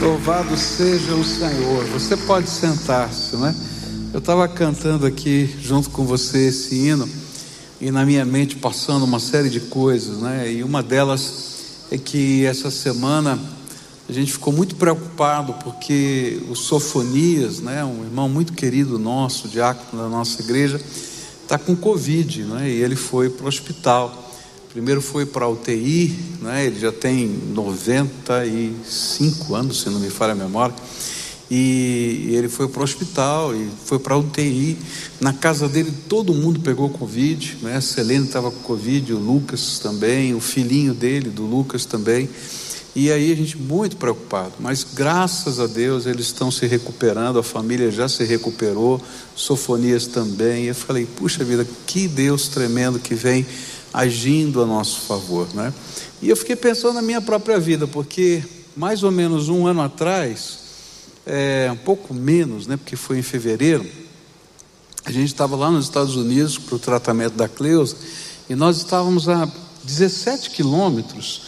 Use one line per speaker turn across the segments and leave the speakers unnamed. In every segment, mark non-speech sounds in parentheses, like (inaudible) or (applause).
Louvado seja o Senhor. Você pode sentar-se, né? Eu estava cantando aqui junto com você esse hino e na minha mente passando uma série de coisas, né? E uma delas é que essa semana a gente ficou muito preocupado porque o Sofonias, né, um irmão muito querido nosso, diácono da nossa igreja, está com Covid, né? E ele foi para o hospital. Primeiro foi para a UTI, né? ele já tem 95 anos, se não me falha a memória. E ele foi para o hospital e foi para a UTI. Na casa dele todo mundo pegou Covid, né? A Selene estava com Covid, o Lucas também, o filhinho dele, do Lucas também. E aí a gente muito preocupado, mas graças a Deus eles estão se recuperando, a família já se recuperou, Sofonias também. Eu falei, puxa vida, que Deus tremendo que vem agindo a nosso favor, né? E eu fiquei pensando na minha própria vida, porque mais ou menos um ano atrás, é, um pouco menos, né? Porque foi em fevereiro, a gente estava lá nos Estados Unidos para o tratamento da Cleusa e nós estávamos a 17 quilômetros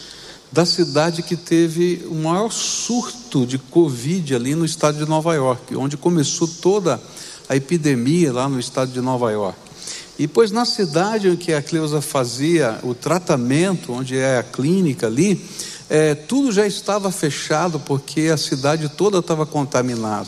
da cidade que teve o maior surto de Covid ali no estado de Nova York, onde começou toda a epidemia lá no estado de Nova York. E pois na cidade em que a Cleusa fazia o tratamento, onde é a clínica ali, é, tudo já estava fechado porque a cidade toda estava contaminada.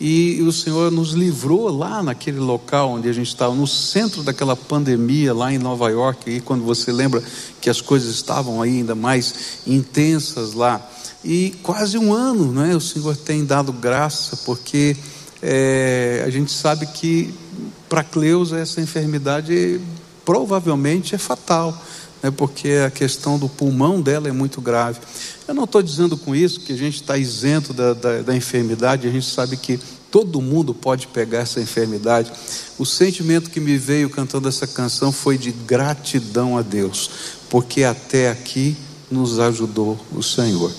E o Senhor nos livrou lá naquele local onde a gente estava, no centro daquela pandemia lá em Nova York, e quando você lembra que as coisas estavam ainda mais intensas lá. E quase um ano, né, o Senhor tem dado graça, porque é, a gente sabe que para Cleusa essa enfermidade provavelmente é fatal, né, porque a questão do pulmão dela é muito grave. Eu não estou dizendo com isso que a gente está isento da, da, da enfermidade, a gente sabe que todo mundo pode pegar essa enfermidade. O sentimento que me veio cantando essa canção foi de gratidão a Deus, porque até aqui nos ajudou o Senhor.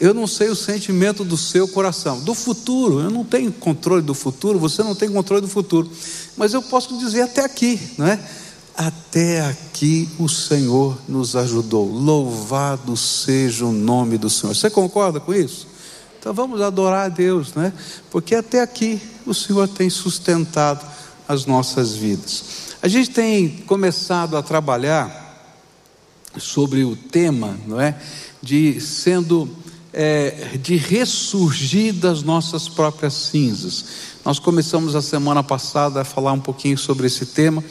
Eu não sei o sentimento do seu coração, do futuro, eu não tenho controle do futuro, você não tem controle do futuro, mas eu posso dizer até aqui, não é? Até aqui o Senhor nos ajudou. Louvado seja o nome do Senhor. Você concorda com isso? Então vamos adorar a Deus, né? Porque até aqui o Senhor tem sustentado as nossas vidas. A gente tem começado a trabalhar sobre o tema, não é? De sendo é, de ressurgir das nossas próprias cinzas. Nós começamos a semana passada a falar um pouquinho sobre esse tema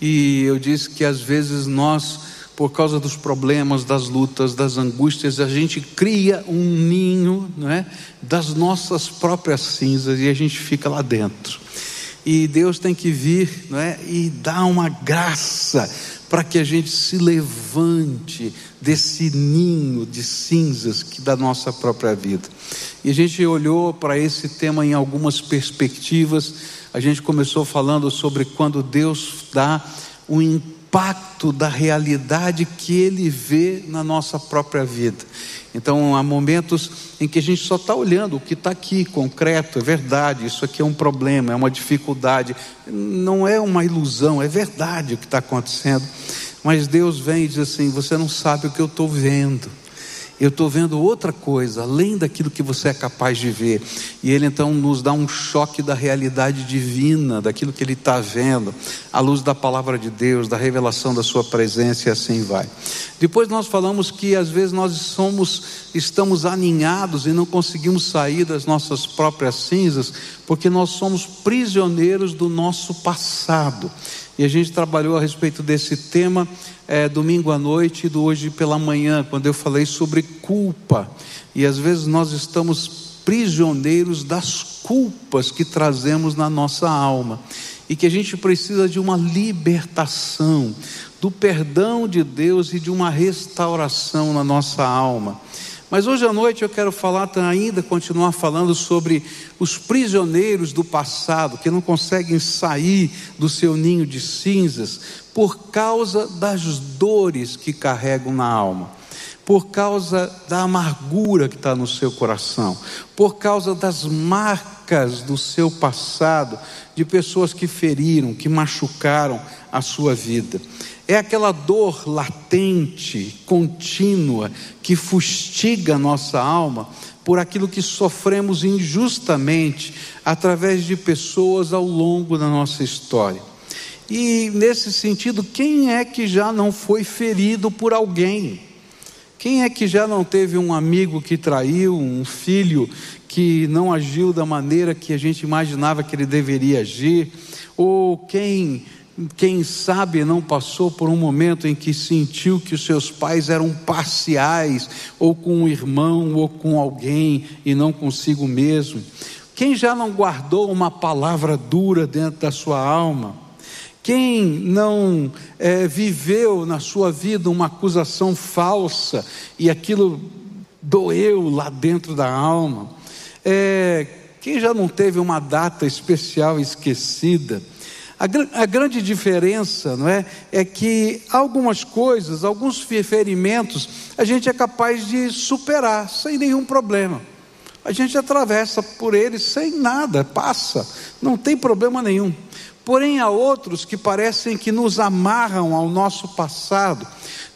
e eu disse que às vezes nós, por causa dos problemas, das lutas, das angústias, a gente cria um ninho, não é? Das nossas próprias cinzas e a gente fica lá dentro. E Deus tem que vir, não é? E dar uma graça para que a gente se levante desse ninho de cinzas que da nossa própria vida. E a gente olhou para esse tema em algumas perspectivas. A gente começou falando sobre quando Deus dá um impacto da realidade que Ele vê na nossa própria vida. Então, há momentos em que a gente só está olhando o que está aqui, concreto, é verdade, isso aqui é um problema, é uma dificuldade, não é uma ilusão, é verdade o que está acontecendo. Mas Deus vem e diz assim: Você não sabe o que eu estou vendo eu estou vendo outra coisa, além daquilo que você é capaz de ver. E ele então nos dá um choque da realidade divina, daquilo que ele está vendo, à luz da palavra de Deus, da revelação da sua presença e assim vai. Depois nós falamos que às vezes nós somos, estamos aninhados e não conseguimos sair das nossas próprias cinzas, porque nós somos prisioneiros do nosso passado. E a gente trabalhou a respeito desse tema é, domingo à noite e do hoje pela manhã, quando eu falei sobre culpa. E às vezes nós estamos prisioneiros das culpas que trazemos na nossa alma. E que a gente precisa de uma libertação, do perdão de Deus e de uma restauração na nossa alma. Mas hoje à noite eu quero falar ainda, continuar falando sobre os prisioneiros do passado que não conseguem sair do seu ninho de cinzas por causa das dores que carregam na alma, por causa da amargura que está no seu coração, por causa das marcas do seu passado, de pessoas que feriram, que machucaram a sua vida. É aquela dor latente, contínua, que fustiga a nossa alma, por aquilo que sofremos injustamente através de pessoas ao longo da nossa história. E nesse sentido, quem é que já não foi ferido por alguém? Quem é que já não teve um amigo que traiu, um filho que não agiu da maneira que a gente imaginava que ele deveria agir? Ou quem quem sabe não passou por um momento em que sentiu que os seus pais eram parciais, ou com um irmão, ou com alguém, e não consigo mesmo? Quem já não guardou uma palavra dura dentro da sua alma? Quem não é, viveu na sua vida uma acusação falsa e aquilo doeu lá dentro da alma? É, quem já não teve uma data especial esquecida? A, a, grande diferença, não é, é que algumas coisas, alguns ferimentos, a gente é capaz de superar sem nenhum problema. A gente atravessa por eles sem nada, passa, não tem problema nenhum. Porém, há outros que parecem que nos amarram ao nosso passado,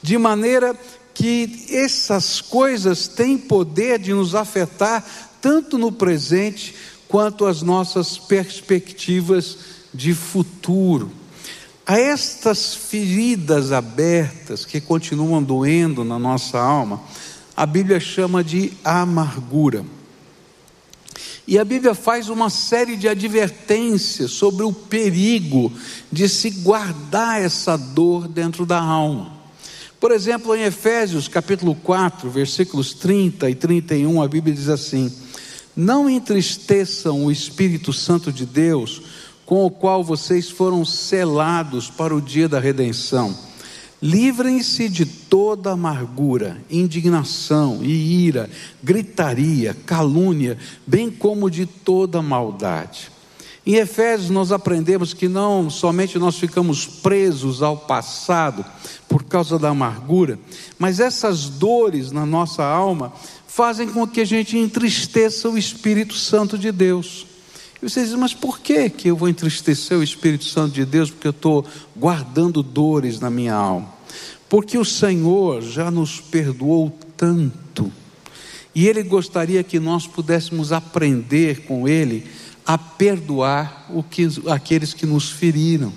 de maneira que essas coisas têm poder de nos afetar tanto no presente quanto as nossas perspectivas de futuro. A estas feridas abertas que continuam doendo na nossa alma, a Bíblia chama de amargura. E a Bíblia faz uma série de advertências sobre o perigo de se guardar essa dor dentro da alma. Por exemplo, em Efésios capítulo 4, versículos 30 e 31, a Bíblia diz assim: Não entristeçam o Espírito Santo de Deus, com o qual vocês foram selados para o dia da redenção. Livrem-se de toda amargura, indignação e ira, gritaria, calúnia, bem como de toda maldade. Em Efésios nós aprendemos que não somente nós ficamos presos ao passado por causa da amargura, mas essas dores na nossa alma fazem com que a gente entristeça o Espírito Santo de Deus. E vocês dizem, mas por que, que eu vou entristecer o Espírito Santo de Deus? Porque eu estou guardando dores na minha alma. Porque o Senhor já nos perdoou tanto. E Ele gostaria que nós pudéssemos aprender com Ele a perdoar que, aqueles que nos feriram.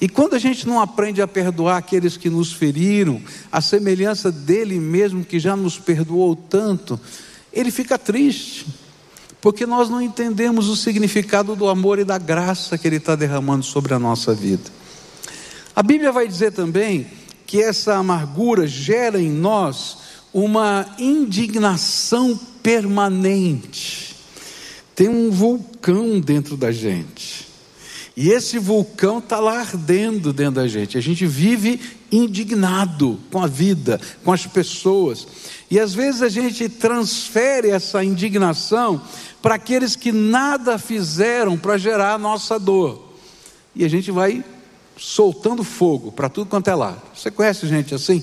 E quando a gente não aprende a perdoar aqueles que nos feriram, a semelhança dele mesmo que já nos perdoou tanto, ele fica triste porque nós não entendemos o significado do amor e da graça que Ele está derramando sobre a nossa vida. A Bíblia vai dizer também que essa amargura gera em nós uma indignação permanente. Tem um vulcão dentro da gente. E esse vulcão está lá ardendo dentro da gente. A gente vive indignado com a vida, com as pessoas. E às vezes a gente transfere essa indignação para aqueles que nada fizeram para gerar a nossa dor. E a gente vai soltando fogo para tudo quanto é lado. Você conhece gente assim?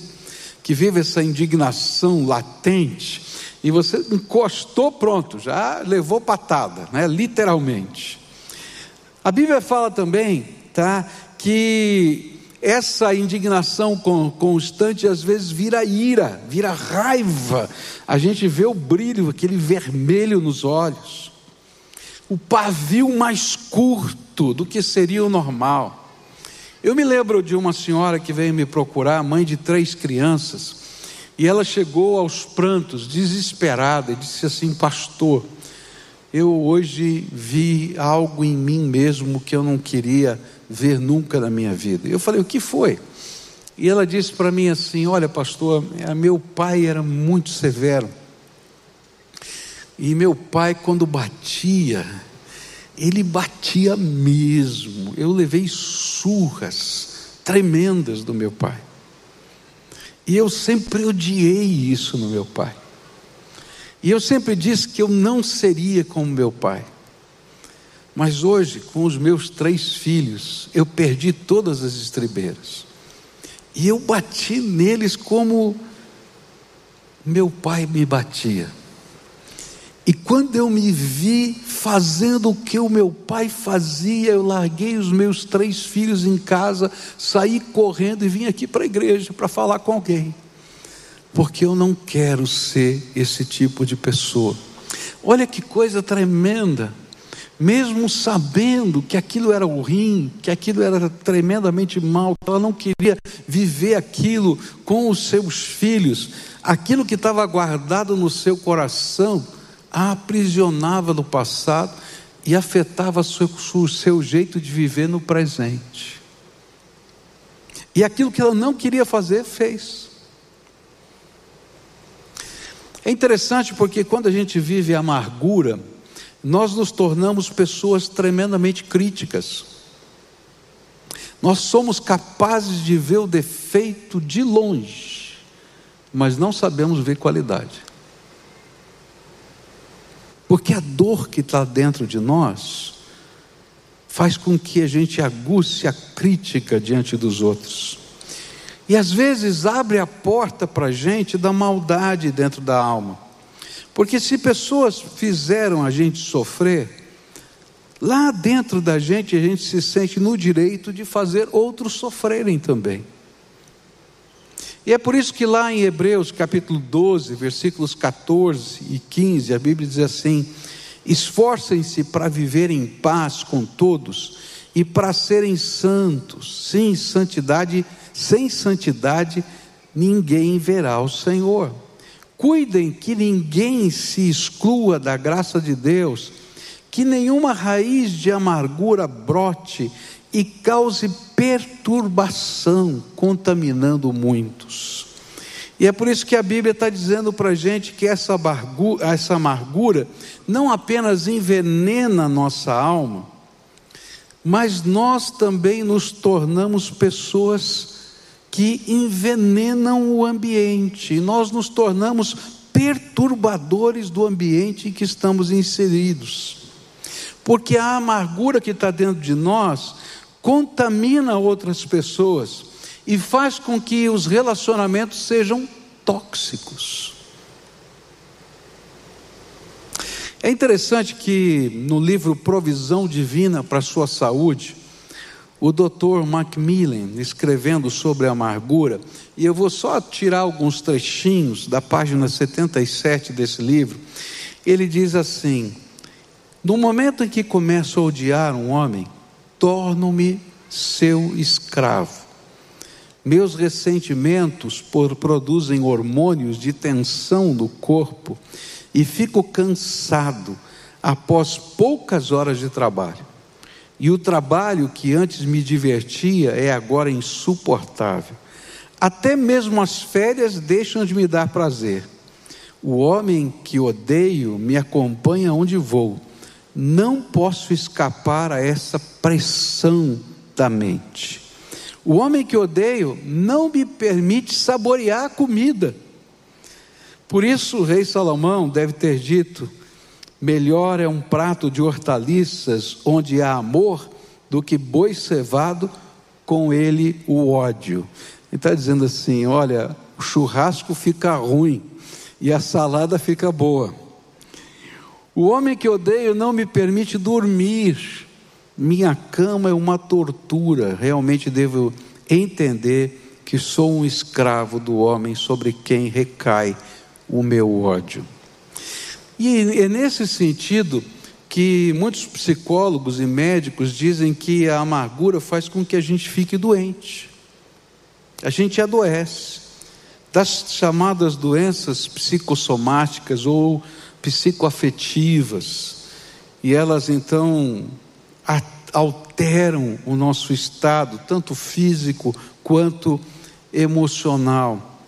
Que vive essa indignação latente e você encostou, pronto, já levou patada, né? literalmente. A Bíblia fala também, tá, que essa indignação constante às vezes vira ira, vira raiva. A gente vê o brilho, aquele vermelho nos olhos, o pavio mais curto do que seria o normal. Eu me lembro de uma senhora que veio me procurar, mãe de três crianças, e ela chegou aos prantos, desesperada, e disse assim: Pastor, eu hoje vi algo em mim mesmo que eu não queria ver nunca na minha vida. Eu falei: O que foi? E ela disse para mim assim: Olha, pastor, é, meu pai era muito severo. E meu pai, quando batia, ele batia mesmo. Eu levei surras tremendas do meu pai. E eu sempre odiei isso no meu pai. E eu sempre disse que eu não seria como meu pai. Mas hoje, com os meus três filhos, eu perdi todas as estribeiras. E eu bati neles como meu pai me batia. E quando eu me vi fazendo o que o meu pai fazia, eu larguei os meus três filhos em casa, saí correndo e vim aqui para a igreja para falar com alguém porque eu não quero ser esse tipo de pessoa. Olha que coisa tremenda. Mesmo sabendo que aquilo era ruim, que aquilo era tremendamente mal, ela não queria viver aquilo com os seus filhos, aquilo que estava guardado no seu coração, a aprisionava no passado e afetava o seu, jeito de viver no presente. E aquilo que ela não queria fazer, fez. É interessante porque quando a gente vive a amargura, nós nos tornamos pessoas tremendamente críticas. Nós somos capazes de ver o defeito de longe, mas não sabemos ver qualidade. Porque a dor que está dentro de nós faz com que a gente aguce a crítica diante dos outros. E às vezes abre a porta para a gente da maldade dentro da alma. Porque se pessoas fizeram a gente sofrer, lá dentro da gente a gente se sente no direito de fazer outros sofrerem também. E é por isso que lá em Hebreus capítulo 12, versículos 14 e 15, a Bíblia diz assim: Esforcem-se para viver em paz com todos e para serem santos. Sim, santidade sem santidade, ninguém verá o Senhor. Cuidem que ninguém se exclua da graça de Deus, que nenhuma raiz de amargura brote e cause perturbação, contaminando muitos. E é por isso que a Bíblia está dizendo para a gente que essa amargura, essa amargura não apenas envenena a nossa alma, mas nós também nos tornamos pessoas que envenenam o ambiente nós nos tornamos perturbadores do ambiente em que estamos inseridos. Porque a amargura que está dentro de nós contamina outras pessoas e faz com que os relacionamentos sejam tóxicos. É interessante que no livro Provisão Divina para a Sua Saúde, o Dr. Macmillan escrevendo sobre a amargura, e eu vou só tirar alguns trechinhos da página 77 desse livro. Ele diz assim: No momento em que começo a odiar um homem, torno-me seu escravo. Meus ressentimentos por, produzem hormônios de tensão no corpo e fico cansado após poucas horas de trabalho. E o trabalho que antes me divertia é agora insuportável. Até mesmo as férias deixam de me dar prazer. O homem que odeio me acompanha onde vou. Não posso escapar a essa pressão da mente. O homem que odeio não me permite saborear a comida. Por isso o rei Salomão deve ter dito: Melhor é um prato de hortaliças onde há amor do que boi cevado com ele o ódio. Ele está dizendo assim: olha, o churrasco fica ruim e a salada fica boa. O homem que odeio não me permite dormir. Minha cama é uma tortura. Realmente devo entender que sou um escravo do homem sobre quem recai o meu ódio. E é nesse sentido que muitos psicólogos e médicos dizem que a amargura faz com que a gente fique doente. A gente adoece. Das chamadas doenças psicossomáticas ou psicoafetivas. E elas então alteram o nosso estado, tanto físico quanto emocional.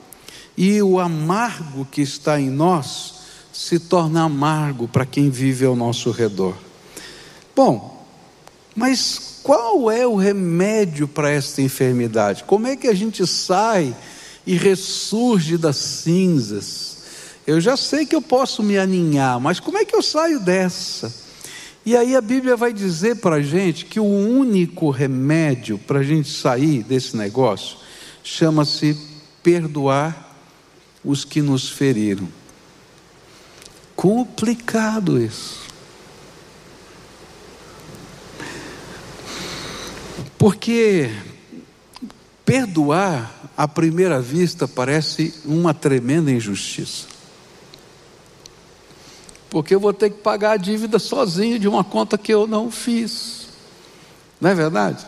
E o amargo que está em nós se torna amargo para quem vive ao nosso redor. Bom, mas qual é o remédio para esta enfermidade? Como é que a gente sai e ressurge das cinzas? Eu já sei que eu posso me aninhar, mas como é que eu saio dessa? E aí a Bíblia vai dizer para a gente que o único remédio para a gente sair desse negócio chama-se perdoar os que nos feriram complicado isso. Porque perdoar à primeira vista parece uma tremenda injustiça. Porque eu vou ter que pagar a dívida sozinho de uma conta que eu não fiz. Não é verdade?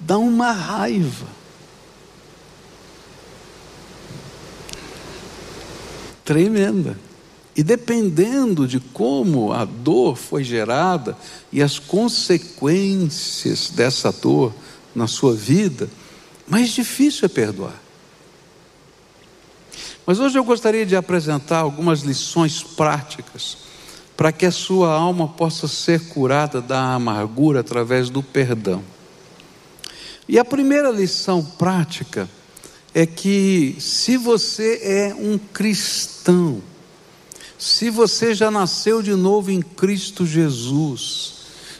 Dá uma raiva. Tremenda. E dependendo de como a dor foi gerada e as consequências dessa dor na sua vida, mais difícil é perdoar. Mas hoje eu gostaria de apresentar algumas lições práticas para que a sua alma possa ser curada da amargura através do perdão. E a primeira lição prática é que se você é um cristão, se você já nasceu de novo em Cristo Jesus,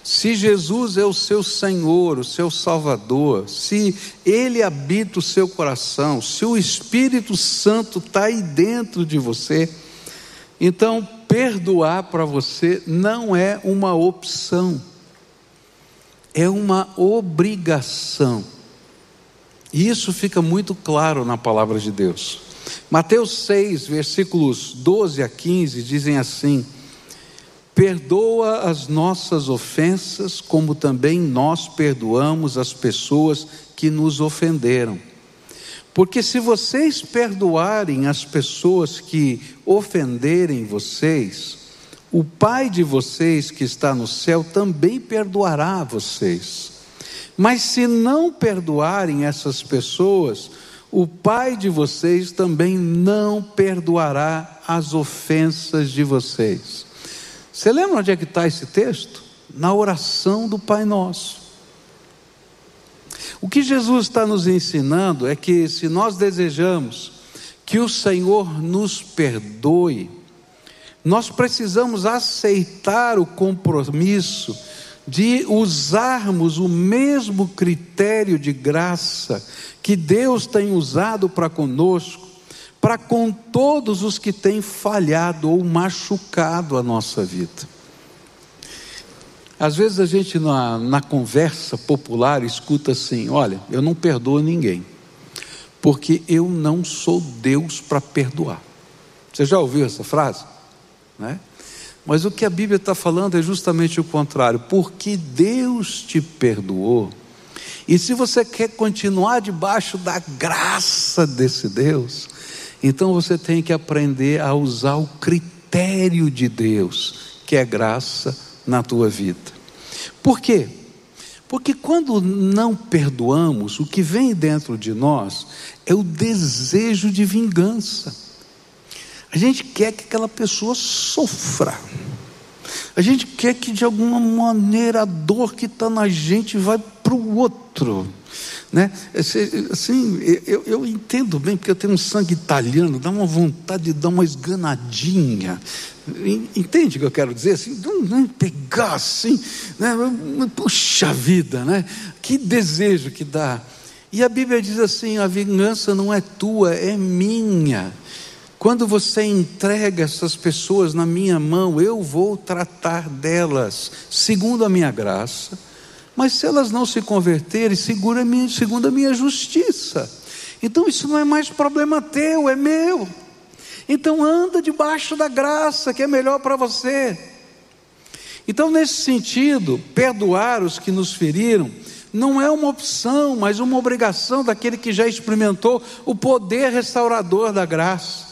se Jesus é o seu Senhor, o seu Salvador, se Ele habita o seu coração, se o Espírito Santo está aí dentro de você, então perdoar para você não é uma opção, é uma obrigação. E isso fica muito claro na palavra de Deus. Mateus 6, versículos 12 a 15 dizem assim: Perdoa as nossas ofensas, como também nós perdoamos as pessoas que nos ofenderam. Porque se vocês perdoarem as pessoas que ofenderem vocês, o Pai de vocês que está no céu também perdoará vocês. Mas se não perdoarem essas pessoas, o Pai de vocês também não perdoará as ofensas de vocês. Você lembra onde é que está esse texto? Na oração do Pai Nosso. O que Jesus está nos ensinando é que se nós desejamos que o Senhor nos perdoe, nós precisamos aceitar o compromisso de usarmos o mesmo critério de graça que Deus tem usado para conosco, para com todos os que têm falhado ou machucado a nossa vida. Às vezes a gente na, na conversa popular escuta assim: olha, eu não perdoo ninguém, porque eu não sou Deus para perdoar. Você já ouviu essa frase? Né? Mas o que a Bíblia está falando é justamente o contrário, porque Deus te perdoou e se você quer continuar debaixo da graça desse Deus, então você tem que aprender a usar o critério de Deus, que é graça na tua vida. Por quê? Porque quando não perdoamos, o que vem dentro de nós é o desejo de vingança. A gente quer que aquela pessoa sofra. A gente quer que de alguma maneira a dor que está na gente vai para o outro. Né? Assim, eu, eu, entendo bem, porque eu tenho um sangue italiano, dá uma vontade de dar uma esganadinha. Entende o que eu quero dizer? Assim, não, pegar assim, né? puxa vida, né? que desejo que dá. E a Bíblia diz assim: a vingança não é tua, é minha. Quando você entrega essas pessoas na minha mão, eu vou tratar delas segundo a minha graça, mas se elas não se converterem, segundo a minha, segundo a minha justiça. Então isso não é mais problema teu, é meu. Então anda debaixo da graça, que é melhor para você. Então, nesse sentido, perdoar os que nos feriram não é uma opção, mas uma obrigação daquele que já experimentou o poder restaurador da graça.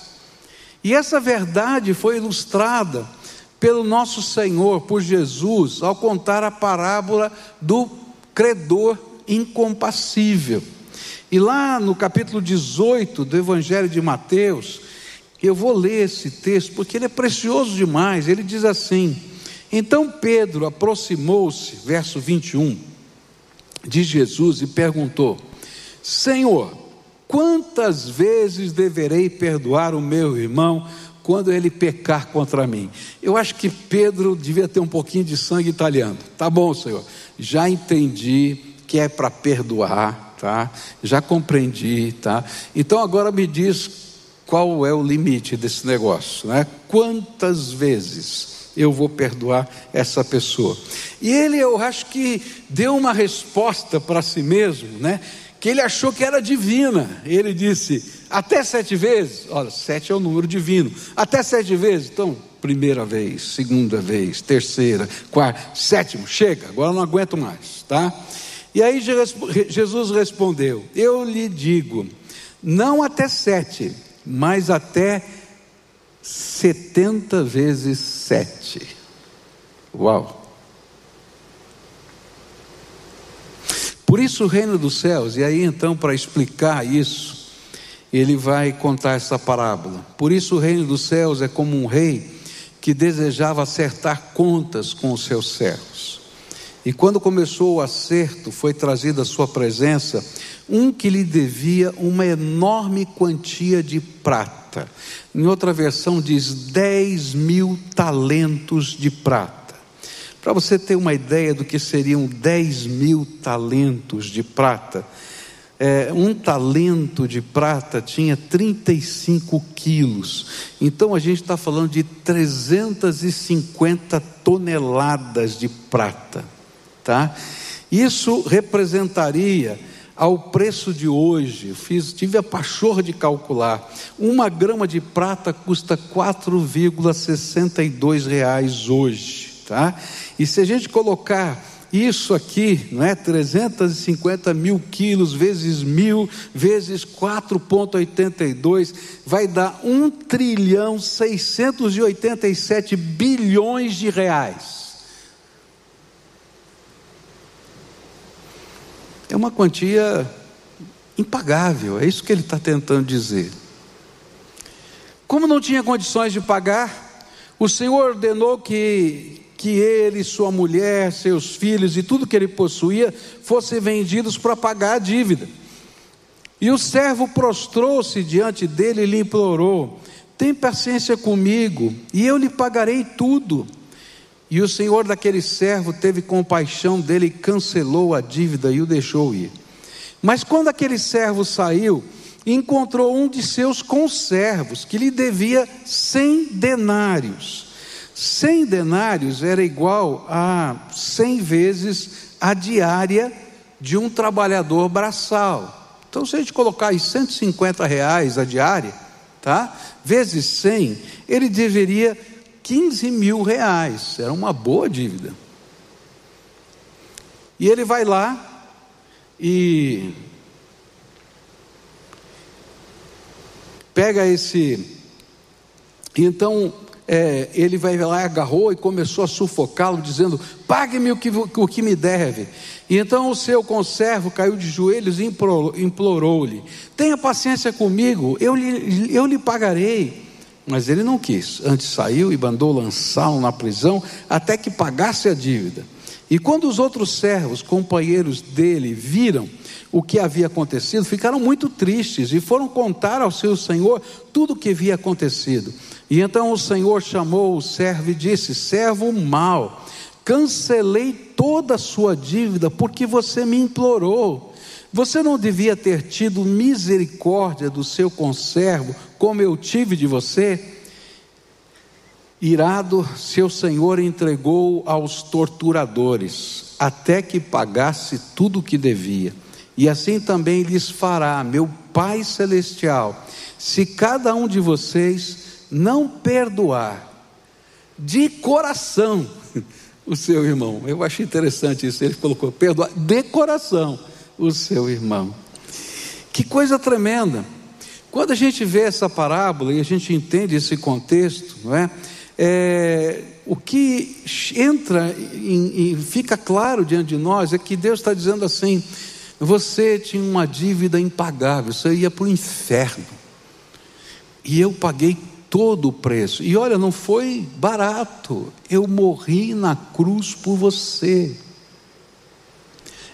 E essa verdade foi ilustrada pelo nosso Senhor, por Jesus, ao contar a parábola do credor incompassível. E lá no capítulo 18 do Evangelho de Mateus, eu vou ler esse texto porque ele é precioso demais. Ele diz assim: Então Pedro aproximou-se, verso 21, de Jesus e perguntou: Senhor, Quantas vezes deverei perdoar o meu irmão quando ele pecar contra mim? Eu acho que Pedro devia ter um pouquinho de sangue italiano. Tá bom, Senhor. Já entendi que é para perdoar, tá? Já compreendi, tá? Então agora me diz qual é o limite desse negócio, né? Quantas vezes eu vou perdoar essa pessoa? E ele, eu acho que deu uma resposta para si mesmo, né? Que ele achou que era divina. Ele disse: até sete vezes. Olha, sete é o número divino. Até sete vezes. Então, primeira vez, segunda vez, terceira, quarta, sétimo. Chega, agora não aguento mais, tá? E aí Jesus respondeu: Eu lhe digo, não até sete, mas até setenta vezes sete. Uau! Por isso o reino dos céus, e aí então para explicar isso, ele vai contar essa parábola. Por isso o reino dos céus é como um rei que desejava acertar contas com os seus servos. E quando começou o acerto, foi trazido à sua presença um que lhe devia uma enorme quantia de prata. Em outra versão diz 10 mil talentos de prata. Para você ter uma ideia do que seriam 10 mil talentos de prata, é, um talento de prata tinha 35 quilos. Então a gente está falando de 350 toneladas de prata. Tá? Isso representaria ao preço de hoje, fiz, tive a pachorra de calcular, uma grama de prata custa 4,62 reais hoje tá? E se a gente colocar isso aqui, não é? 350 mil quilos vezes mil vezes 4,82 vai dar 1 trilhão 687 bilhões de reais. É uma quantia impagável, é isso que ele está tentando dizer. Como não tinha condições de pagar, o Senhor ordenou que que ele, sua mulher, seus filhos e tudo que ele possuía fossem vendidos para pagar a dívida. E o servo prostrou-se diante dele e lhe implorou: Tem paciência comigo, e eu lhe pagarei tudo. E o senhor daquele servo teve compaixão dele e cancelou a dívida e o deixou ir. Mas quando aquele servo saiu, encontrou um de seus conservos que lhe devia cem denários. 100 denários era igual a 100 vezes a diária de um trabalhador braçal. Então, se a gente colocar aí 150 reais a diária, tá? Vezes 100, ele deveria 15 mil reais. Era uma boa dívida. E ele vai lá e pega esse. Então é, ele vai lá, agarrou e começou a sufocá-lo, dizendo: Pague-me o que, o que me deve. E então o seu conservo caiu de joelhos e implorou-lhe: Tenha paciência comigo, eu lhe, eu lhe pagarei. Mas ele não quis, antes saiu e mandou lançá-lo na prisão até que pagasse a dívida. E quando os outros servos, companheiros dele, viram o que havia acontecido, ficaram muito tristes e foram contar ao seu senhor tudo o que havia acontecido. E então o Senhor chamou o servo e disse: Servo mau, cancelei toda a sua dívida porque você me implorou. Você não devia ter tido misericórdia do seu conservo, como eu tive de você? Irado, seu senhor entregou aos torturadores, até que pagasse tudo o que devia. E assim também lhes fará meu Pai Celestial, se cada um de vocês não perdoar de coração (laughs) o seu irmão. Eu achei interessante isso. Ele colocou: perdoar de coração o seu irmão. Que coisa tremenda. Quando a gente vê essa parábola e a gente entende esse contexto, não é? é o que entra e fica claro diante de nós é que Deus está dizendo assim: você tinha uma dívida impagável, você ia para o inferno, e eu paguei todo o preço. E olha, não foi barato. Eu morri na cruz por você.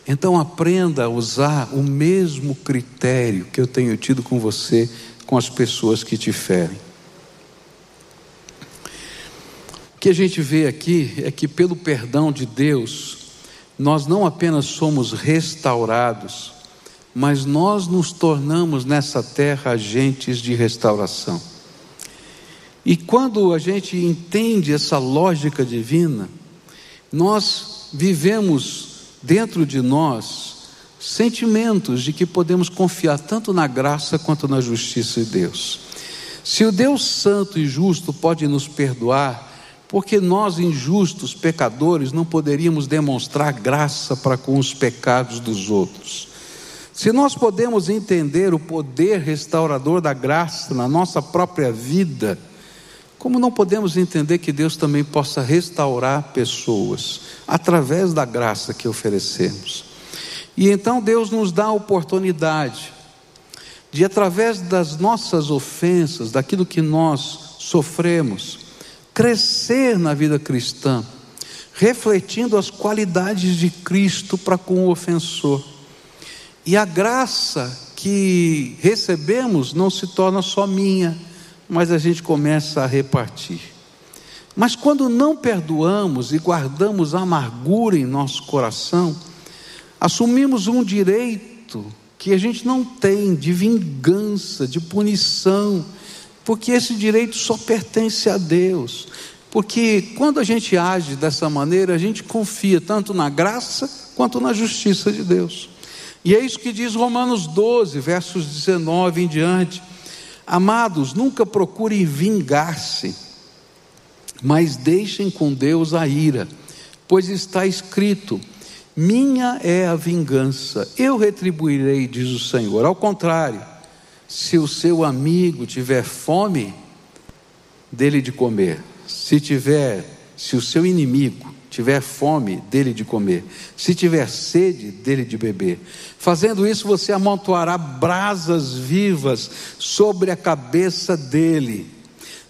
Então aprenda a usar o mesmo critério que eu tenho tido com você, com as pessoas que te ferem. O que a gente vê aqui é que, pelo perdão de Deus, nós não apenas somos restaurados, mas nós nos tornamos nessa terra agentes de restauração. E quando a gente entende essa lógica divina, nós vivemos dentro de nós sentimentos de que podemos confiar tanto na graça quanto na justiça de Deus. Se o Deus Santo e Justo pode nos perdoar, porque nós, injustos, pecadores, não poderíamos demonstrar graça para com os pecados dos outros. Se nós podemos entender o poder restaurador da graça na nossa própria vida, como não podemos entender que Deus também possa restaurar pessoas através da graça que oferecemos? E então Deus nos dá a oportunidade de, através das nossas ofensas, daquilo que nós sofremos, crescer na vida cristã, refletindo as qualidades de Cristo para com o ofensor. E a graça que recebemos não se torna só minha, mas a gente começa a repartir. Mas quando não perdoamos e guardamos amargura em nosso coração, assumimos um direito que a gente não tem de vingança, de punição, porque esse direito só pertence a Deus. Porque quando a gente age dessa maneira, a gente confia tanto na graça quanto na justiça de Deus. E é isso que diz Romanos 12, versos 19 em diante. Amados, nunca procurem vingar-se, mas deixem com Deus a ira, pois está escrito: minha é a vingança, eu retribuirei, diz o Senhor. Ao contrário, se o seu amigo tiver fome, dele de comer. Se tiver, se o seu inimigo tiver fome, dele de comer. Se tiver sede, dele de beber. Fazendo isso, você amontoará brasas vivas sobre a cabeça dele.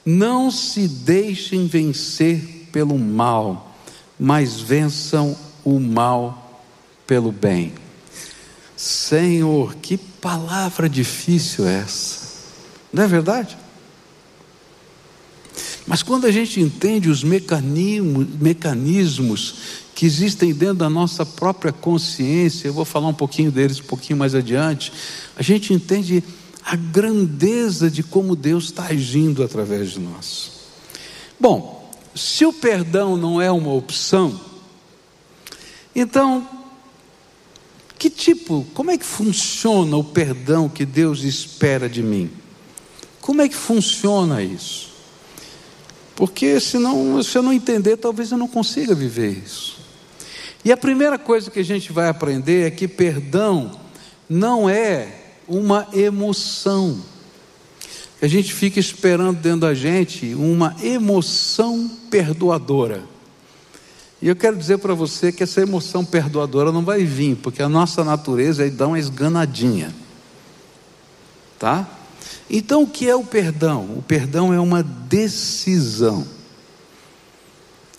Não se deixem vencer pelo mal, mas vençam o mal pelo bem. Senhor, que palavra difícil é essa, não é verdade? Mas quando a gente entende os mecanismos, mecanismos que existem dentro da nossa própria consciência, eu vou falar um pouquinho deles um pouquinho mais adiante, a gente entende a grandeza de como Deus está agindo através de nós. Bom, se o perdão não é uma opção, então, que tipo, como é que funciona o perdão que Deus espera de mim? Como é que funciona isso? Porque senão, se eu não entender, talvez eu não consiga viver isso. E a primeira coisa que a gente vai aprender é que perdão não é uma emoção. A gente fica esperando dentro da gente uma emoção perdoadora. E eu quero dizer para você que essa emoção perdoadora não vai vir, porque a nossa natureza é dar uma esganadinha. Tá? Então, o que é o perdão? O perdão é uma decisão,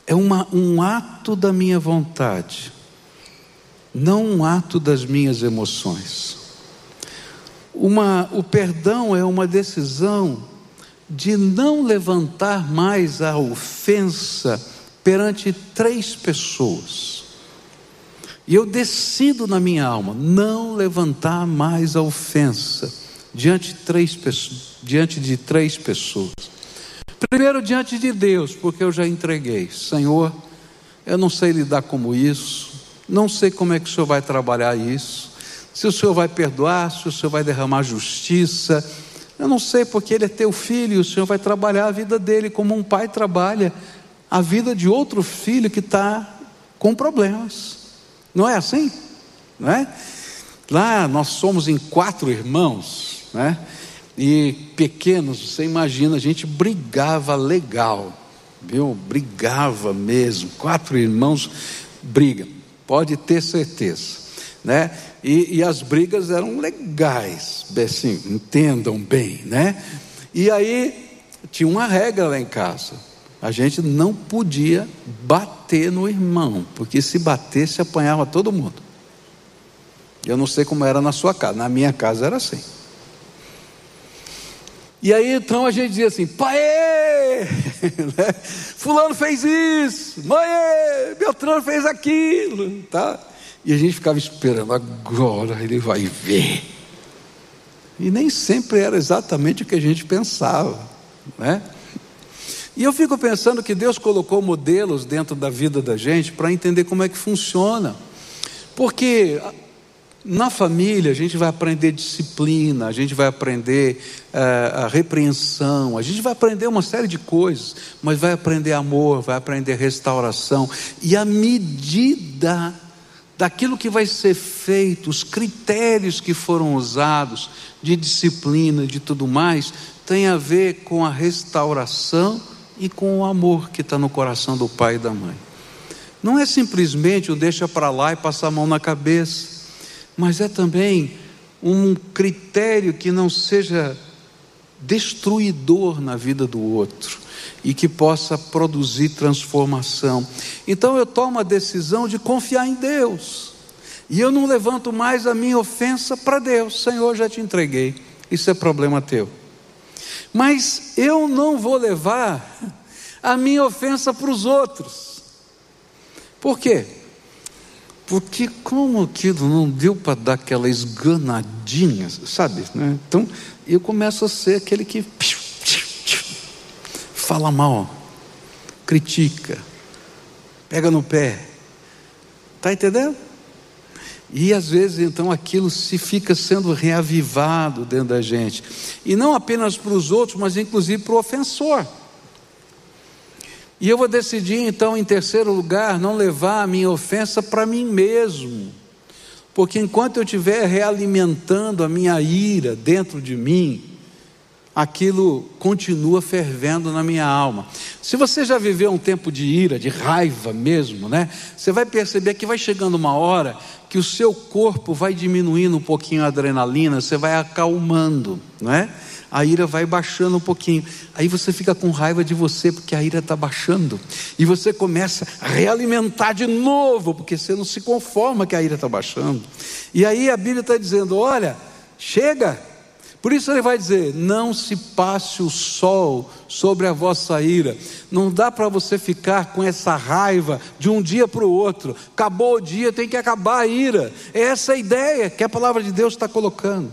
é uma, um ato da minha vontade, não um ato das minhas emoções. Uma, o perdão é uma decisão de não levantar mais a ofensa perante três pessoas. E eu decido na minha alma não levantar mais a ofensa diante de três pessoas, diante de três pessoas. Primeiro diante de Deus, porque eu já entreguei. Senhor, eu não sei lidar como isso, não sei como é que o Senhor vai trabalhar isso. Se o Senhor vai perdoar, se o Senhor vai derramar justiça, eu não sei porque ele é teu filho, e o Senhor vai trabalhar a vida dele como um pai trabalha a vida de outro filho que está com problemas. Não é assim? Não é? Lá nós somos em quatro irmãos, né? E pequenos, você imagina, a gente brigava legal, viu? Brigava mesmo. Quatro irmãos brigam, pode ter certeza, né? E, e as brigas eram legais, assim, entendam bem, né? E aí tinha uma regra lá em casa a gente não podia bater no irmão, porque se batesse apanhava todo mundo. Eu não sei como era na sua casa, na minha casa era assim. E aí então a gente dizia assim: pai, (laughs) né? fulano fez isso, mãe, Beltrano fez aquilo, tá? E a gente ficava esperando, agora ele vai ver. E nem sempre era exatamente o que a gente pensava, né? E eu fico pensando que Deus colocou modelos dentro da vida da gente para entender como é que funciona. Porque Na família, a gente vai aprender disciplina, a gente vai aprender uh, a repreensão, a gente vai aprender uma série de coisas, mas vai aprender amor, vai aprender restauração, e a medida daquilo que vai ser feito, os critérios que foram usados de disciplina, de tudo mais, tem a ver com a restauração e com o amor que está no coração do pai e da mãe. Não é simplesmente o deixa para lá e passar a mão na cabeça mas é também um critério que não seja destruidor na vida do outro e que possa produzir transformação. Então eu tomo a decisão de confiar em Deus. E eu não levanto mais a minha ofensa para Deus. Senhor, já te entreguei. Isso é problema teu. Mas eu não vou levar a minha ofensa para os outros. Por quê? Porque como aquilo não deu para dar aquela esganadinha, sabe? Né? Então eu começo a ser aquele que fala mal, critica, pega no pé. Está entendendo? E às vezes então aquilo se fica sendo reavivado dentro da gente. E não apenas para os outros, mas inclusive para o ofensor. E eu vou decidir, então, em terceiro lugar, não levar a minha ofensa para mim mesmo. Porque enquanto eu estiver realimentando a minha ira dentro de mim, aquilo continua fervendo na minha alma. Se você já viveu um tempo de ira, de raiva mesmo, né? Você vai perceber que vai chegando uma hora que o seu corpo vai diminuindo um pouquinho a adrenalina, você vai acalmando, não é? A ira vai baixando um pouquinho. Aí você fica com raiva de você, porque a ira está baixando. E você começa a realimentar de novo, porque você não se conforma que a ira está baixando. E aí a Bíblia está dizendo: olha, chega. Por isso ele vai dizer: não se passe o sol sobre a vossa ira. Não dá para você ficar com essa raiva de um dia para o outro. Acabou o dia, tem que acabar a ira. É essa a ideia que a palavra de Deus está colocando.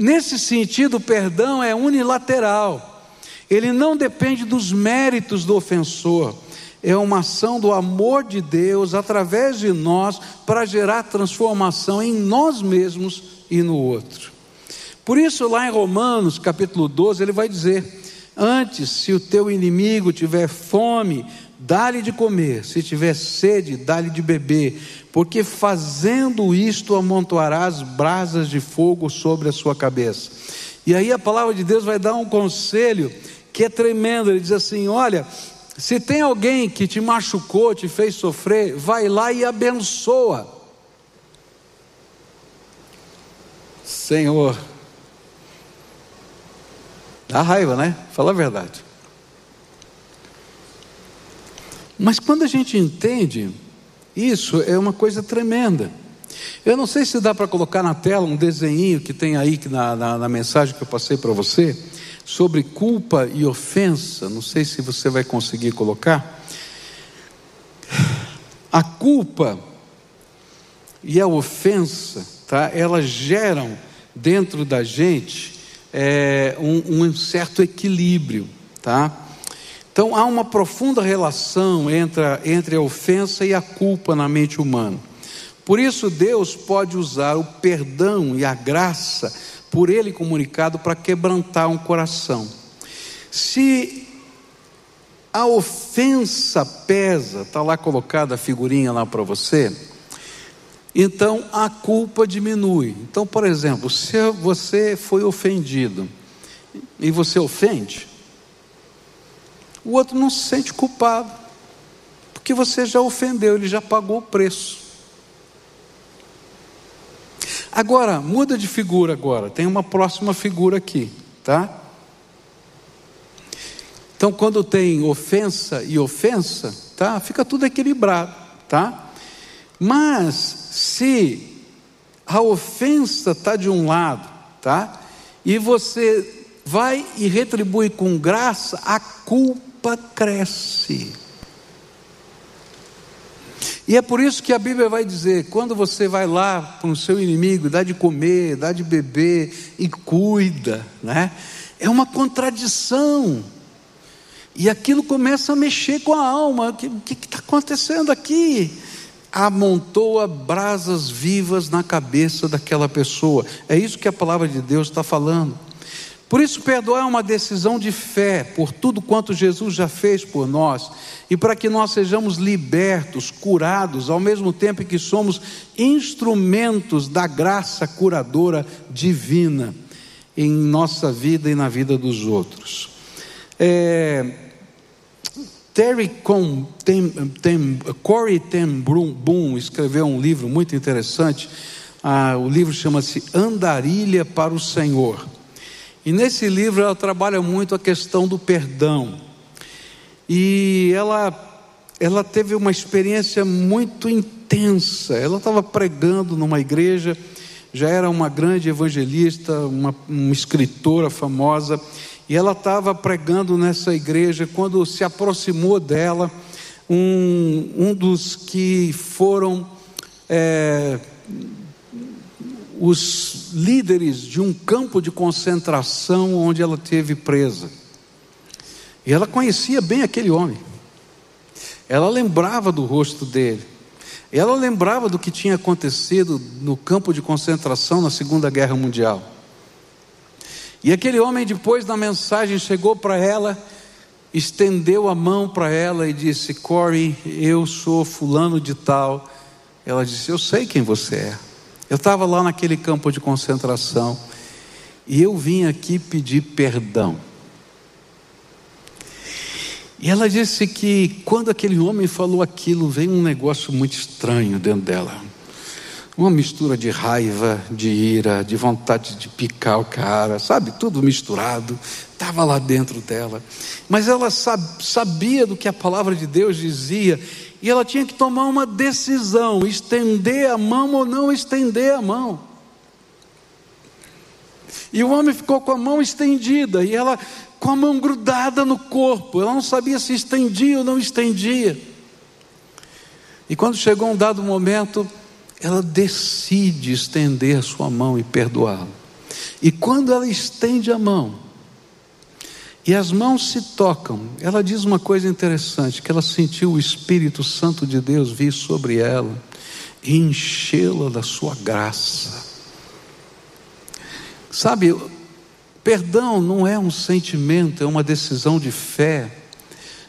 Nesse sentido, o perdão é unilateral, ele não depende dos méritos do ofensor, é uma ação do amor de Deus através de nós para gerar transformação em nós mesmos e no outro. Por isso, lá em Romanos capítulo 12, ele vai dizer: Antes, se o teu inimigo tiver fome, dá-lhe de comer, se tiver sede, dá-lhe de beber, porque fazendo isto amontoarás brasas de fogo sobre a sua cabeça. E aí a palavra de Deus vai dar um conselho que é tremendo. Ele diz assim: Olha, se tem alguém que te machucou, te fez sofrer, vai lá e abençoa. Senhor, dá raiva, né? Fala a verdade. Mas quando a gente entende isso é uma coisa tremenda. Eu não sei se dá para colocar na tela um desenho que tem aí na, na, na mensagem que eu passei para você, sobre culpa e ofensa. Não sei se você vai conseguir colocar. A culpa e a ofensa, tá? Elas geram dentro da gente é, um, um certo equilíbrio, tá? Então há uma profunda relação entre a, entre a ofensa e a culpa na mente humana. Por isso, Deus pode usar o perdão e a graça por Ele comunicado para quebrantar um coração. Se a ofensa pesa, está lá colocada a figurinha lá para você, então a culpa diminui. Então, por exemplo, se você foi ofendido e você ofende, o outro não se sente culpado, porque você já ofendeu, ele já pagou o preço. Agora, muda de figura agora, tem uma próxima figura aqui, tá? Então, quando tem ofensa e ofensa, tá? Fica tudo equilibrado, tá? Mas se a ofensa está de um lado, tá? E você vai e retribui com graça, a culpa culpa cresce. E é por isso que a Bíblia vai dizer: quando você vai lá para o seu inimigo, dá de comer, dá de beber e cuida, né? É uma contradição. E aquilo começa a mexer com a alma. O que está acontecendo aqui? amontoa brasas vivas na cabeça daquela pessoa. É isso que a palavra de Deus está falando. Por isso, perdoar é uma decisão de fé por tudo quanto Jesus já fez por nós e para que nós sejamos libertos, curados, ao mesmo tempo que somos instrumentos da graça curadora divina em nossa vida e na vida dos outros. É, Terry Com, tem, tem, Corey Ten Boom escreveu um livro muito interessante. Ah, o livro chama-se Andarilha para o Senhor. E nesse livro ela trabalha muito a questão do perdão. E ela, ela teve uma experiência muito intensa. Ela estava pregando numa igreja, já era uma grande evangelista, uma, uma escritora famosa, e ela estava pregando nessa igreja quando se aproximou dela um, um dos que foram. É, os líderes de um campo de concentração onde ela teve presa. E ela conhecia bem aquele homem. Ela lembrava do rosto dele. Ela lembrava do que tinha acontecido no campo de concentração na Segunda Guerra Mundial. E aquele homem, depois da mensagem, chegou para ela, estendeu a mão para ela e disse: Corey, eu sou fulano de tal. Ela disse: Eu sei quem você é. Eu estava lá naquele campo de concentração e eu vim aqui pedir perdão. E ela disse que quando aquele homem falou aquilo, veio um negócio muito estranho dentro dela. Uma mistura de raiva, de ira, de vontade de picar o cara, sabe? Tudo misturado, estava lá dentro dela. Mas ela sabia do que a palavra de Deus dizia e ela tinha que tomar uma decisão: estender a mão ou não estender a mão. E o homem ficou com a mão estendida e ela com a mão grudada no corpo. Ela não sabia se estendia ou não estendia. E quando chegou um dado momento, ela decide estender a sua mão e perdoá-lo. E quando ela estende a mão, e as mãos se tocam. Ela diz uma coisa interessante: que ela sentiu o Espírito Santo de Deus vir sobre ela e enchê-la da sua graça. Sabe, perdão não é um sentimento, é uma decisão de fé.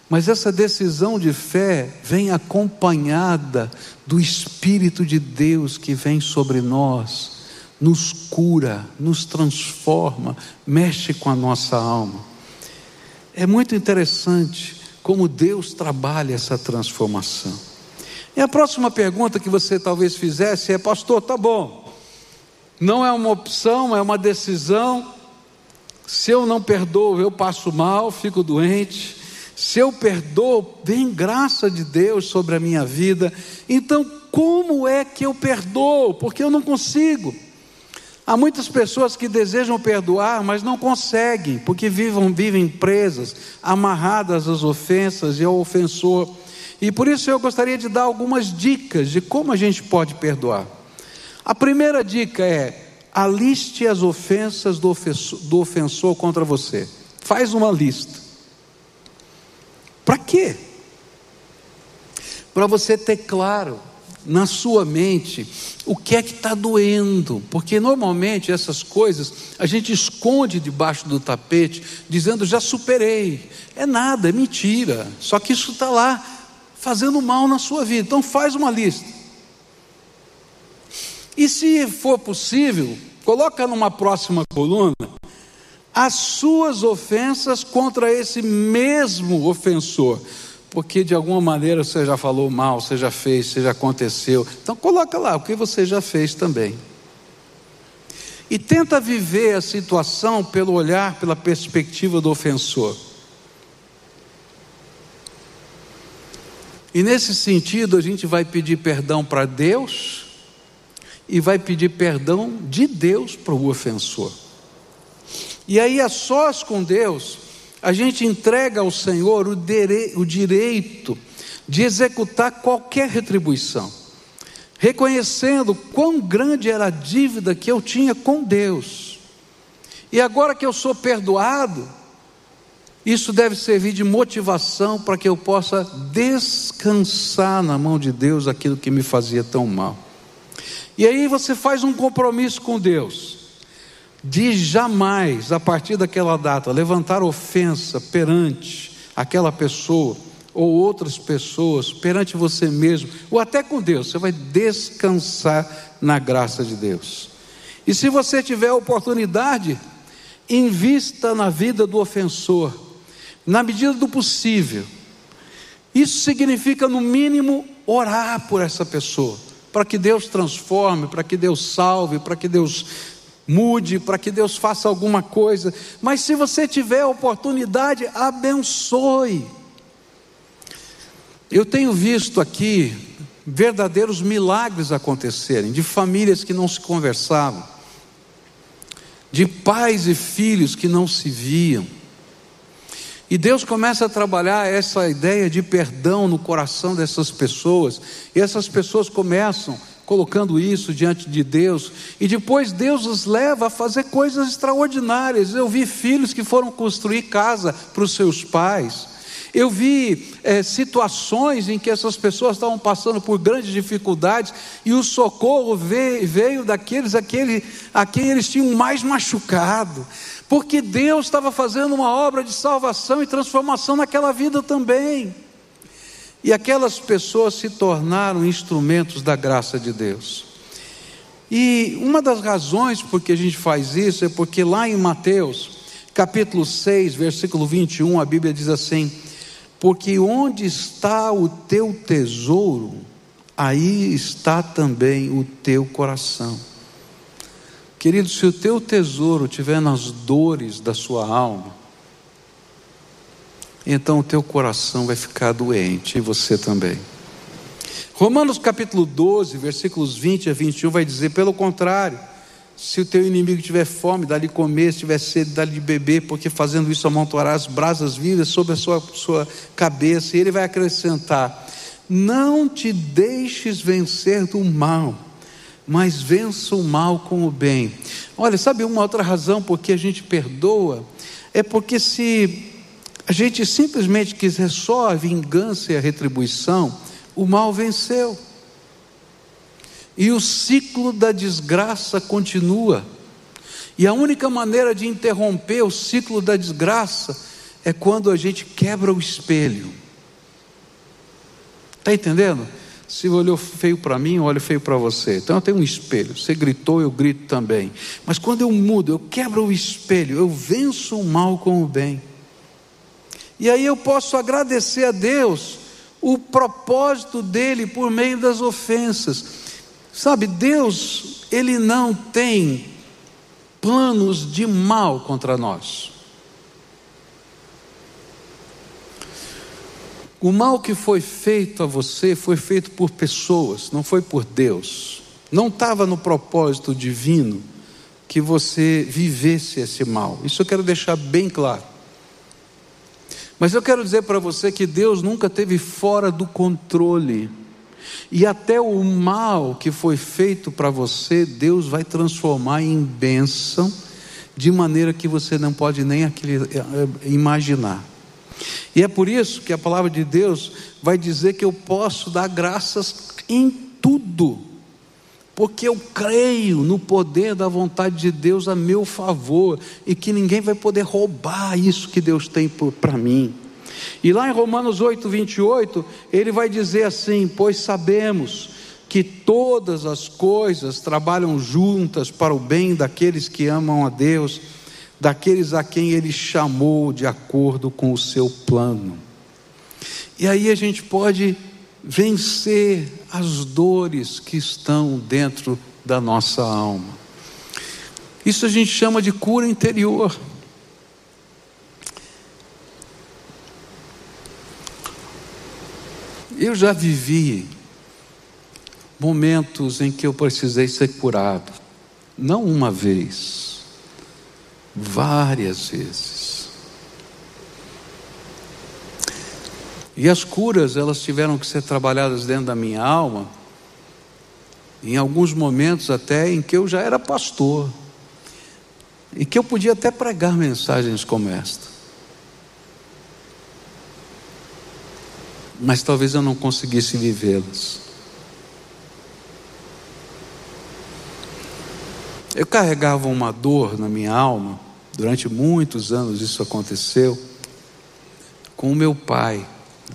Mas essa decisão de fé vem acompanhada do Espírito de Deus que vem sobre nós, nos cura, nos transforma, mexe com a nossa alma. É muito interessante como Deus trabalha essa transformação. E a próxima pergunta que você talvez fizesse é: Pastor, tá bom, não é uma opção, é uma decisão. Se eu não perdoo, eu passo mal, fico doente. Se eu perdoo, vem graça de Deus sobre a minha vida. Então, como é que eu perdoo? Porque eu não consigo. Há muitas pessoas que desejam perdoar, mas não conseguem, porque vivem, vivem presas, amarradas às ofensas e ao ofensor. E por isso eu gostaria de dar algumas dicas de como a gente pode perdoar. A primeira dica é: aliste as ofensas do ofensor, do ofensor contra você. Faz uma lista. Para quê? Para você ter claro na sua mente o que é que está doendo, porque normalmente essas coisas a gente esconde debaixo do tapete, dizendo já superei. É nada, é mentira. Só que isso está lá fazendo mal na sua vida. Então faz uma lista. E se for possível, coloca numa próxima coluna as suas ofensas contra esse mesmo ofensor porque de alguma maneira você já falou mal, você já fez, você já aconteceu. Então coloca lá o que você já fez também. E tenta viver a situação pelo olhar, pela perspectiva do ofensor. E nesse sentido, a gente vai pedir perdão para Deus e vai pedir perdão de Deus para o ofensor. E aí, a sós com Deus, a gente entrega ao Senhor o, dere, o direito de executar qualquer retribuição, reconhecendo quão grande era a dívida que eu tinha com Deus. E agora que eu sou perdoado, Isso deve servir de motivação para que eu possa descansar na mão de Deus aquilo que me fazia tão mal. E aí você faz um compromisso com Deus de jamais, a partir daquela data, levantar ofensa perante aquela pessoa ou outras pessoas, perante você mesmo, ou até com Deus. Você vai descansar na graça de Deus. E se você tiver oportunidade, invista na vida do ofensor, na medida do possível. Isso significa, no mínimo, orar por essa pessoa, para que Deus transforme, para que Deus salve, para que Deus mude, para que Deus faça alguma coisa. Mas se você tiver oportunidade, abençoe. Eu tenho visto aqui verdadeiros milagres acontecerem, de famílias que não se conversavam, de pais e filhos que não se viam. E Deus começa a trabalhar essa ideia de perdão no coração dessas pessoas, e essas pessoas começam colocando isso diante de Deus, e depois Deus os leva a fazer coisas extraordinárias. Eu vi filhos que foram construir casa para os seus pais. Eu vi é, situações em que essas pessoas estavam passando por grandes dificuldades e o socorro veio, veio daqueles aquele, a quem eles tinham mais machucado, porque Deus estava fazendo uma obra de salvação e transformação naquela vida também. E aquelas pessoas se tornaram instrumentos da graça de Deus. E uma das razões por que a gente faz isso é porque lá em Mateus, capítulo 6, versículo 21, a Bíblia diz assim: Porque onde está o teu tesouro, aí está também o teu coração. Querido, se o teu tesouro estiver nas dores da sua alma, então o teu coração vai ficar doente e você também. Romanos capítulo 12, versículos 20 a 21 vai dizer: pelo contrário, se o teu inimigo tiver fome, dá-lhe comer, se tiver sede, dá-lhe beber, porque fazendo isso amontoarás brasas vivas sobre a sua, sua cabeça. E ele vai acrescentar: Não te deixes vencer do mal, mas vença o mal com o bem. Olha, sabe uma outra razão por que a gente perdoa? É porque se a gente simplesmente quiser só a vingança e a retribuição, o mal venceu. E o ciclo da desgraça continua. E a única maneira de interromper o ciclo da desgraça é quando a gente quebra o espelho. Está entendendo? Se olhou feio para mim, olho feio para você. Então eu tenho um espelho. Você gritou, eu grito também. Mas quando eu mudo, eu quebro o espelho, eu venço o mal com o bem. E aí eu posso agradecer a Deus o propósito dele por meio das ofensas. Sabe, Deus, ele não tem planos de mal contra nós. O mal que foi feito a você foi feito por pessoas, não foi por Deus. Não estava no propósito divino que você vivesse esse mal. Isso eu quero deixar bem claro. Mas eu quero dizer para você que Deus nunca teve fora do controle. E até o mal que foi feito para você, Deus vai transformar em bênção, de maneira que você não pode nem eh, imaginar. E é por isso que a palavra de Deus vai dizer que eu posso dar graças em tudo, porque eu creio no poder da vontade de Deus a meu favor e que ninguém vai poder roubar isso que Deus tem para mim. E lá em Romanos 8, 28, ele vai dizer assim: Pois sabemos que todas as coisas trabalham juntas para o bem daqueles que amam a Deus, daqueles a quem ele chamou de acordo com o seu plano. E aí a gente pode vencer as dores que estão dentro da nossa alma. Isso a gente chama de cura interior. Eu já vivi momentos em que eu precisei ser curado, não uma vez, várias vezes. E as curas, elas tiveram que ser trabalhadas dentro da minha alma, em alguns momentos até em que eu já era pastor, e que eu podia até pregar mensagens como esta. mas talvez eu não conseguisse vivê-las. Eu carregava uma dor na minha alma, durante muitos anos isso aconteceu, com o meu pai.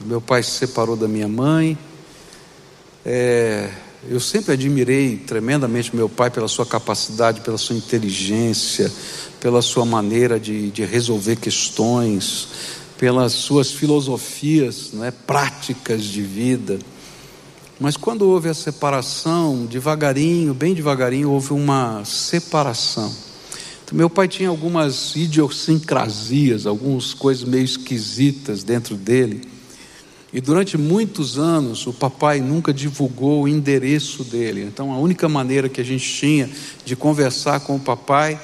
Meu pai se separou da minha mãe. É, eu sempre admirei tremendamente meu pai pela sua capacidade, pela sua inteligência, pela sua maneira de, de resolver questões, pelas suas filosofias né, práticas de vida. Mas quando houve a separação, devagarinho, bem devagarinho, houve uma separação. Então, meu pai tinha algumas idiosincrasias, algumas coisas meio esquisitas dentro dele. E durante muitos anos, o papai nunca divulgou o endereço dele. Então, a única maneira que a gente tinha de conversar com o papai,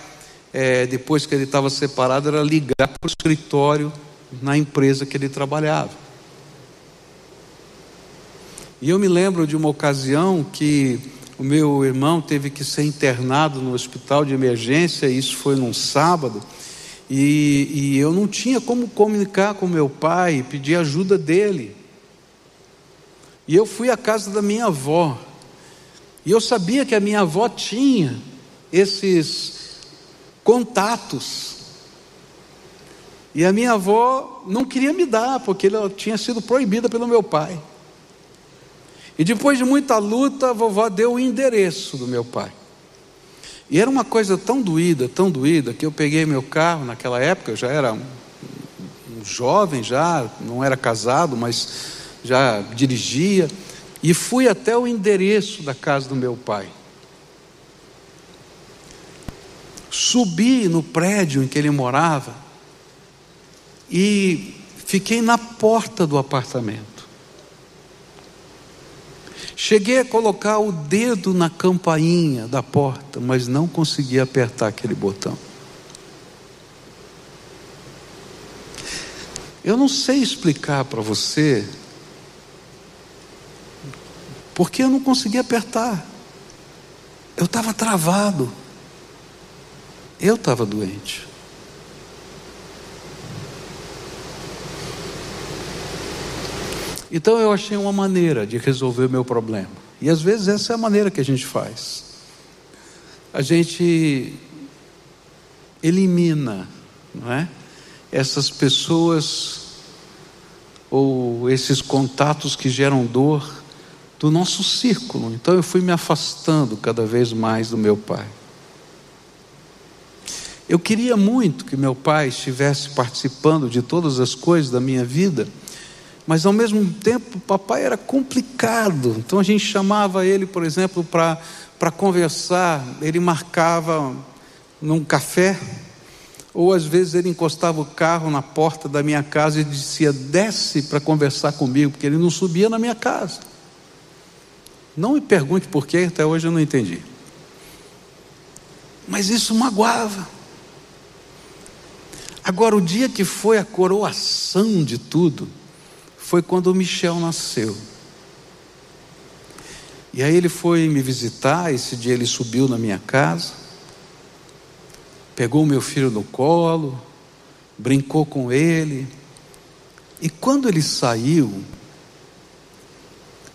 é, depois que ele estava separado, era ligar para o escritório na empresa que ele trabalhava. E eu me lembro de uma ocasião que o meu irmão teve que ser internado no hospital de emergência, isso foi num sábado, e, e eu não tinha como comunicar com meu pai pedir ajuda dele. E eu fui à casa da minha avó, e eu sabia que a minha avó tinha esses contatos. E a minha avó não queria me dar, porque ela tinha sido proibida pelo meu pai. E depois de muita luta, a vovó deu o endereço do meu pai. E era uma coisa tão doída, tão doída, que eu peguei meu carro naquela época, eu já era um, um jovem, já não era casado, mas já dirigia, e fui até o endereço da casa do meu pai. Subi no prédio em que ele morava e fiquei na porta do apartamento. Cheguei a colocar o dedo na campainha da porta, mas não consegui apertar aquele botão. Eu não sei explicar para você porque eu não conseguia apertar. Eu estava travado. Eu estava doente. Então eu achei uma maneira de resolver o meu problema. E às vezes essa é a maneira que a gente faz. A gente elimina, não é? Essas pessoas ou esses contatos que geram dor do nosso círculo. Então eu fui me afastando cada vez mais do meu pai. Eu queria muito que meu pai estivesse participando de todas as coisas da minha vida mas ao mesmo tempo o papai era complicado. Então a gente chamava ele, por exemplo, para conversar, ele marcava num café, ou às vezes ele encostava o carro na porta da minha casa e dizia: desce para conversar comigo, porque ele não subia na minha casa. Não me pergunte por quê, até hoje eu não entendi. Mas isso magoava. Agora, o dia que foi a coroação de tudo, foi quando o Michel nasceu. E aí ele foi me visitar, esse dia ele subiu na minha casa, pegou o meu filho no colo, brincou com ele, e quando ele saiu,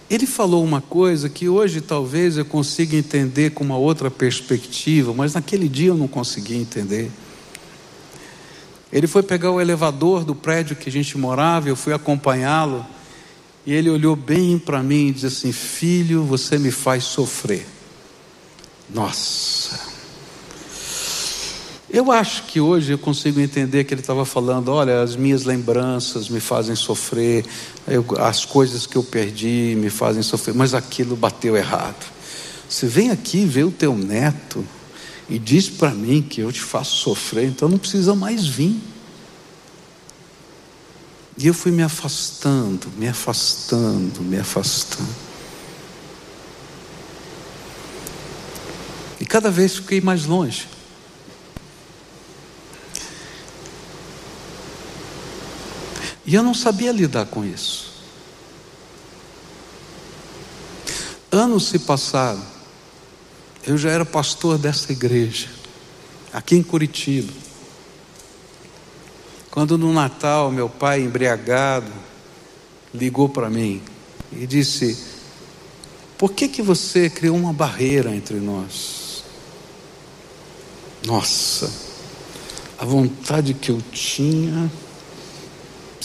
ele falou uma coisa que hoje talvez eu consiga entender com uma outra perspectiva, mas naquele dia eu não conseguia entender. Ele foi pegar o elevador do prédio que a gente morava, eu fui acompanhá-lo, e ele olhou bem para mim e disse assim: Filho, você me faz sofrer. Nossa. Eu acho que hoje eu consigo entender que ele estava falando: olha, as minhas lembranças me fazem sofrer, eu, as coisas que eu perdi me fazem sofrer, mas aquilo bateu errado. Você vem aqui ver o teu neto, e diz para mim que eu te faço sofrer, então não precisa mais vir. E eu fui me afastando, me afastando, me afastando. E cada vez fiquei mais longe. E eu não sabia lidar com isso. Anos se passaram. Eu já era pastor dessa igreja, aqui em Curitiba. Quando no Natal meu pai embriagado ligou para mim e disse: Por que que você criou uma barreira entre nós? Nossa, a vontade que eu tinha,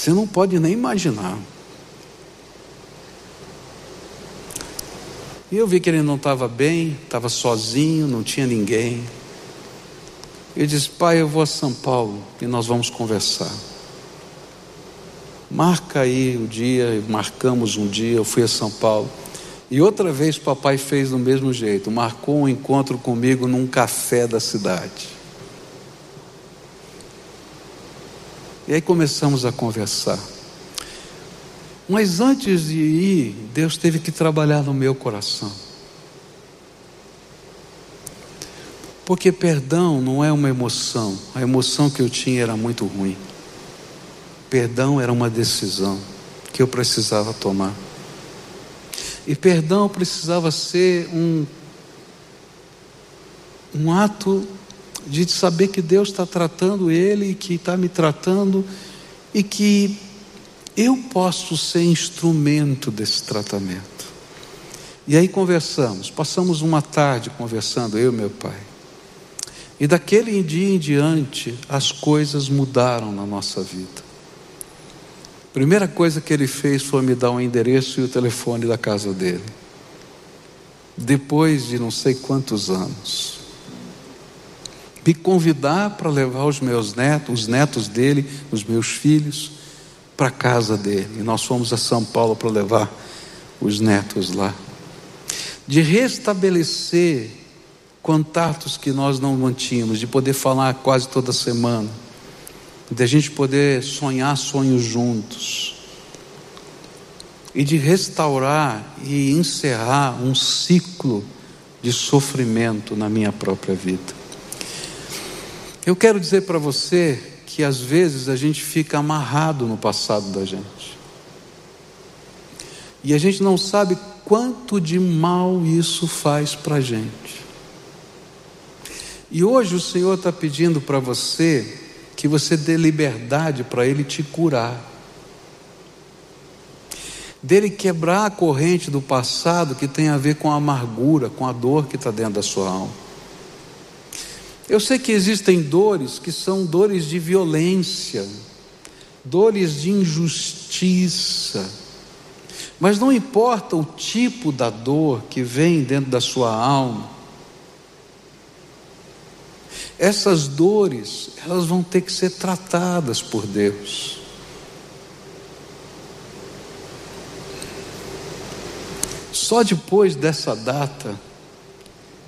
você não pode nem imaginar. E eu vi que ele não estava bem, estava sozinho, não tinha ninguém. Eu disse: Pai, eu vou a São Paulo e nós vamos conversar. Marca aí o dia, marcamos um dia, eu fui a São Paulo. E outra vez papai fez do mesmo jeito, marcou um encontro comigo num café da cidade. E aí começamos a conversar. Mas antes de ir, Deus teve que trabalhar no meu coração. Porque perdão não é uma emoção, a emoção que eu tinha era muito ruim. Perdão era uma decisão que eu precisava tomar. E perdão precisava ser um, um ato de saber que Deus está tratando ele, que está me tratando e que eu posso ser instrumento desse tratamento. E aí conversamos, passamos uma tarde conversando, eu e meu pai. E daquele dia em diante, as coisas mudaram na nossa vida. A primeira coisa que ele fez foi me dar um endereço e o telefone da casa dele. Depois de não sei quantos anos, me convidar para levar os meus netos, os netos dele, os meus filhos, para a casa dele. E nós fomos a São Paulo para levar os netos lá. De restabelecer contatos que nós não mantínhamos, de poder falar quase toda semana, de a gente poder sonhar sonhos juntos, e de restaurar e encerrar um ciclo de sofrimento na minha própria vida. Eu quero dizer para você que às vezes a gente fica amarrado no passado da gente. E a gente não sabe quanto de mal isso faz para a gente. E hoje o Senhor está pedindo para você que você dê liberdade para Ele te curar. Dele quebrar a corrente do passado que tem a ver com a amargura, com a dor que está dentro da sua alma. Eu sei que existem dores que são dores de violência, dores de injustiça, mas não importa o tipo da dor que vem dentro da sua alma, essas dores, elas vão ter que ser tratadas por Deus. Só depois dessa data,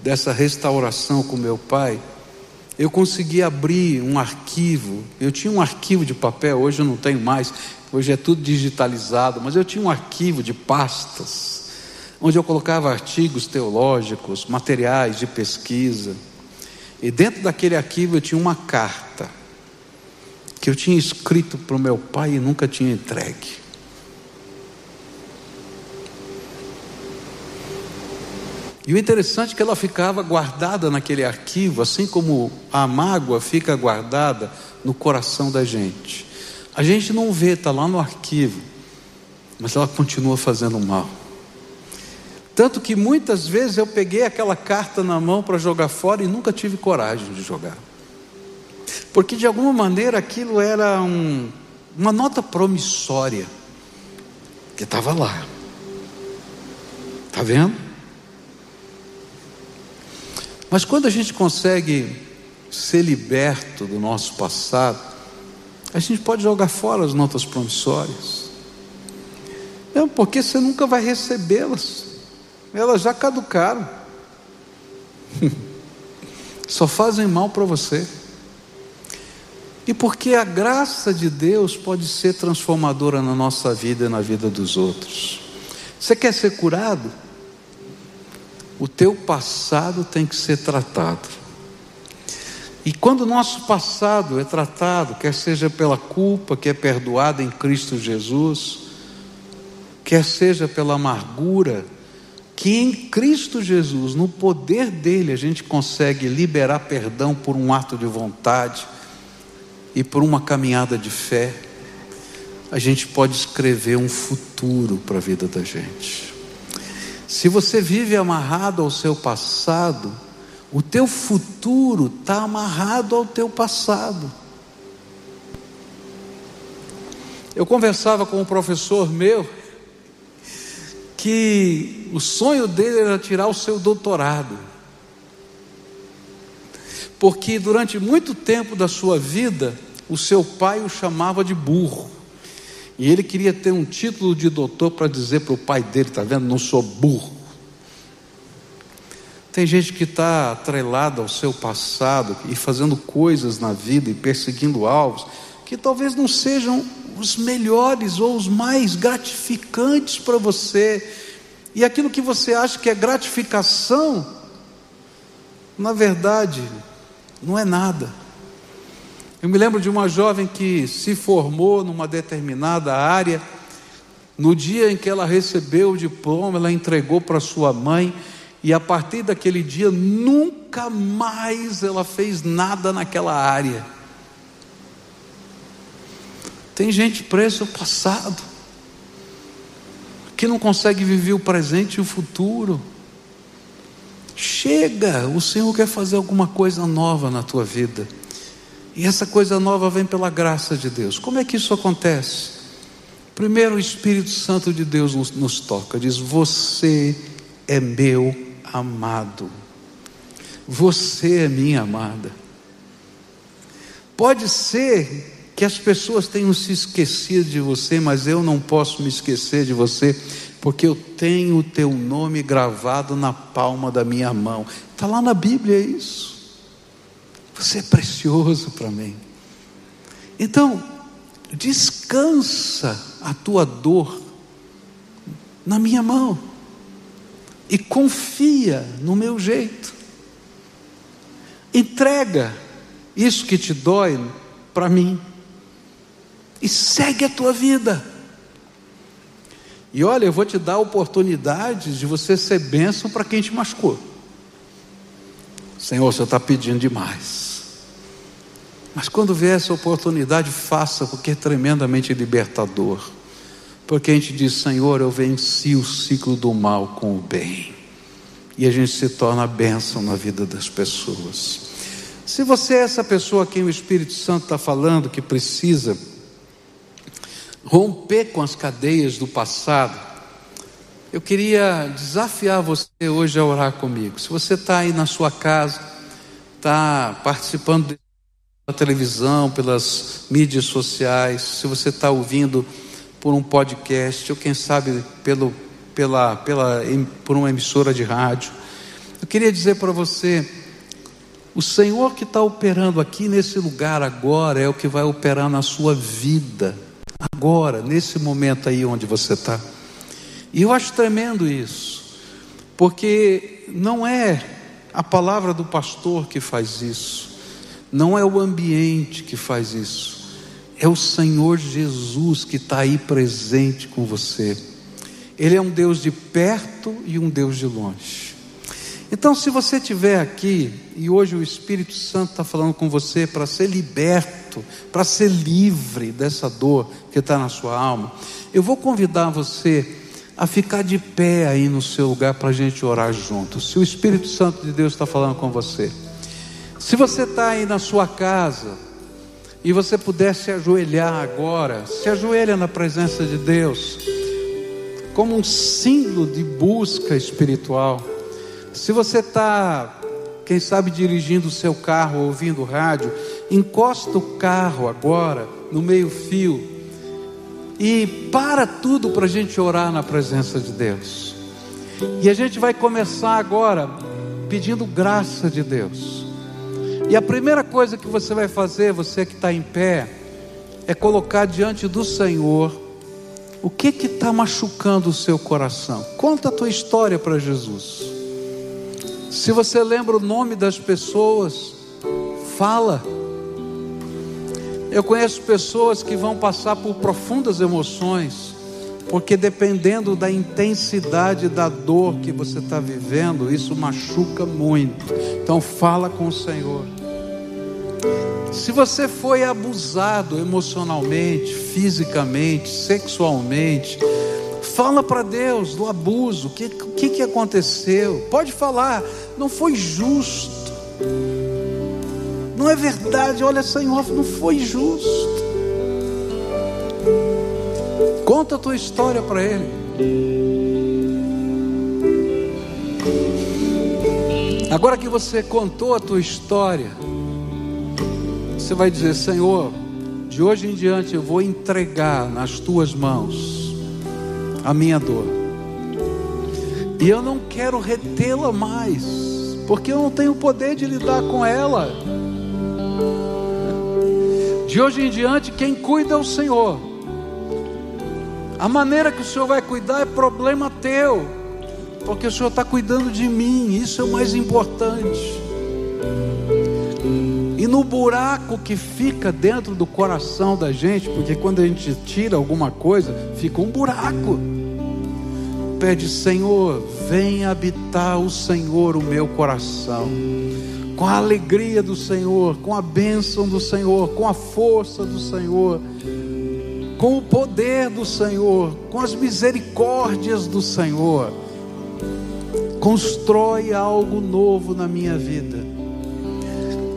dessa restauração com meu pai, eu consegui abrir um arquivo. Eu tinha um arquivo de papel, hoje eu não tenho mais, hoje é tudo digitalizado, mas eu tinha um arquivo de pastas, onde eu colocava artigos teológicos, materiais de pesquisa. E dentro daquele arquivo eu tinha uma carta que eu tinha escrito para o meu pai e nunca tinha entregue. E o interessante é que ela ficava guardada naquele arquivo, assim como a mágoa fica guardada no coração da gente. A gente não vê, está lá no arquivo, mas ela continua fazendo mal. Tanto que muitas vezes eu peguei aquela carta na mão para jogar fora e nunca tive coragem de jogar. Porque de alguma maneira aquilo era um, uma nota promissória que estava lá. Está vendo? Mas quando a gente consegue ser liberto do nosso passado, a gente pode jogar fora as notas promissórias. Não, porque você nunca vai recebê-las. Elas já caducaram. (laughs) Só fazem mal para você. E porque a graça de Deus pode ser transformadora na nossa vida e na vida dos outros. Você quer ser curado? O teu passado tem que ser tratado. E quando o nosso passado é tratado, quer seja pela culpa que é perdoada em Cristo Jesus, quer seja pela amargura, que em Cristo Jesus, no poder dele, a gente consegue liberar perdão por um ato de vontade e por uma caminhada de fé. a gente pode escrever um futuro para a vida da gente. Se você vive amarrado ao seu passado, o teu futuro está amarrado ao teu passado. Eu conversava com um professor meu que o sonho dele era tirar o seu doutorado. Porque durante muito tempo da sua vida, o seu pai o chamava de burro. E ele queria ter um título de doutor para dizer para o pai dele: está vendo, não sou burro. Tem gente que está atrelada ao seu passado e fazendo coisas na vida e perseguindo alvos que talvez não sejam os melhores ou os mais gratificantes para você. E aquilo que você acha que é gratificação, na verdade, não é nada. Eu me lembro de uma jovem que se formou numa determinada área. No dia em que ela recebeu o diploma, ela entregou para sua mãe, e a partir daquele dia, nunca mais ela fez nada naquela área. Tem gente presa ao passado, que não consegue viver o presente e o futuro. Chega, o Senhor quer fazer alguma coisa nova na tua vida. E essa coisa nova vem pela graça de Deus. Como é que isso acontece? Primeiro, o Espírito Santo de Deus nos, nos toca, diz: Você é meu amado, você é minha amada. Pode ser que as pessoas tenham se esquecido de você, mas eu não posso me esquecer de você, porque eu tenho o teu nome gravado na palma da minha mão. Está lá na Bíblia isso. Você é precioso para mim. Então, descansa a tua dor na minha mão e confia no meu jeito. Entrega isso que te dói para mim e segue a tua vida. E olha, eu vou te dar oportunidades de você ser bênção para quem te machucou. Senhor, você está pedindo demais. Mas quando vier essa oportunidade, faça, porque é tremendamente libertador. Porque a gente diz, Senhor, eu venci o ciclo do mal com o bem. E a gente se torna bênção na vida das pessoas. Se você é essa pessoa a quem o Espírito Santo está falando que precisa romper com as cadeias do passado, eu queria desafiar você hoje a orar comigo. Se você está aí na sua casa, está participando da televisão, pelas mídias sociais, se você está ouvindo por um podcast, ou quem sabe pelo, pela, pela, por uma emissora de rádio, eu queria dizer para você: o Senhor que está operando aqui nesse lugar agora é o que vai operar na sua vida agora, nesse momento aí onde você está. E eu acho tremendo isso, porque não é a palavra do pastor que faz isso, não é o ambiente que faz isso, é o Senhor Jesus que está aí presente com você. Ele é um Deus de perto e um Deus de longe. Então, se você estiver aqui e hoje o Espírito Santo está falando com você para ser liberto, para ser livre dessa dor que está na sua alma, eu vou convidar você a ficar de pé aí no seu lugar para a gente orar junto. Se o Espírito Santo de Deus está falando com você, se você está aí na sua casa e você puder se ajoelhar agora, se ajoelha na presença de Deus, como um símbolo de busca espiritual. Se você está, quem sabe, dirigindo o seu carro, ouvindo rádio, encosta o carro agora no meio-fio e para tudo para a gente orar na presença de Deus. E a gente vai começar agora pedindo graça de Deus. E a primeira coisa que você vai fazer, você que está em pé, é colocar diante do Senhor o que está machucando o seu coração. Conta a tua história para Jesus. Se você lembra o nome das pessoas, fala. Eu conheço pessoas que vão passar por profundas emoções, porque dependendo da intensidade da dor que você está vivendo, isso machuca muito. Então fala com o Senhor. Se você foi abusado emocionalmente, fisicamente, sexualmente, fala para Deus do abuso, o que, que, que aconteceu? Pode falar, não foi justo, não é verdade, olha, Senhor, não foi justo. Conta a tua história para Ele. Agora que você contou a tua história, você vai dizer: Senhor, de hoje em diante eu vou entregar nas tuas mãos a minha dor. E eu não quero retê-la mais, porque eu não tenho poder de lidar com ela. De hoje em diante, quem cuida é o Senhor. A maneira que o Senhor vai cuidar é problema teu, porque o Senhor está cuidando de mim, isso é o mais importante e no buraco que fica dentro do coração da gente, porque quando a gente tira alguma coisa, fica um buraco. Pede, Senhor, vem habitar o Senhor o meu coração, com a alegria do Senhor, com a bênção do Senhor, com a força do Senhor, com o poder do Senhor, com as misericórdias do Senhor. Constrói algo novo na minha vida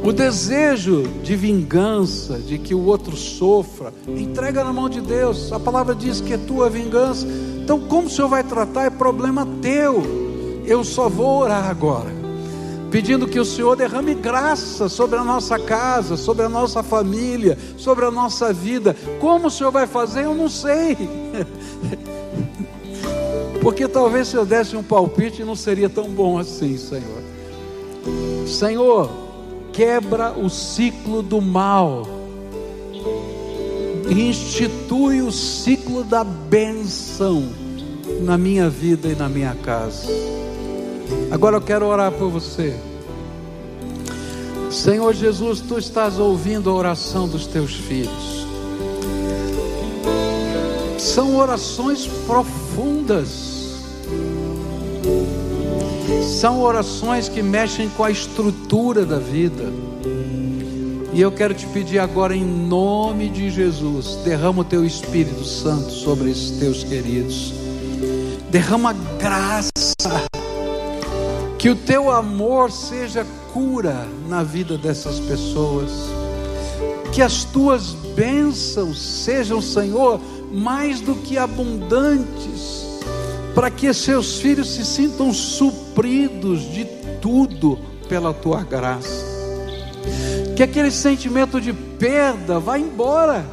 o desejo de vingança, de que o outro sofra, entrega na mão de Deus. A palavra diz que é tua vingança. Então, como o Senhor vai tratar é problema teu. Eu só vou orar agora, pedindo que o Senhor derrame graça sobre a nossa casa, sobre a nossa família, sobre a nossa vida. Como o Senhor vai fazer, eu não sei. (laughs) Porque talvez se eu desse um palpite não seria tão bom assim, Senhor. Senhor, quebra o ciclo do mal, institui o ciclo da benção na minha vida e na minha casa. Agora eu quero orar por você. Senhor Jesus, tu estás ouvindo a oração dos teus filhos. São orações profundas são orações que mexem com a estrutura da vida. E eu quero te pedir agora, em nome de Jesus, derrama o teu Espírito Santo sobre esses teus queridos. Derrama graça. Que o teu amor seja cura na vida dessas pessoas. Que as tuas bênçãos sejam, Senhor, mais do que abundantes para que seus filhos se sintam supridos de tudo pela tua graça. Que aquele sentimento de perda vá embora,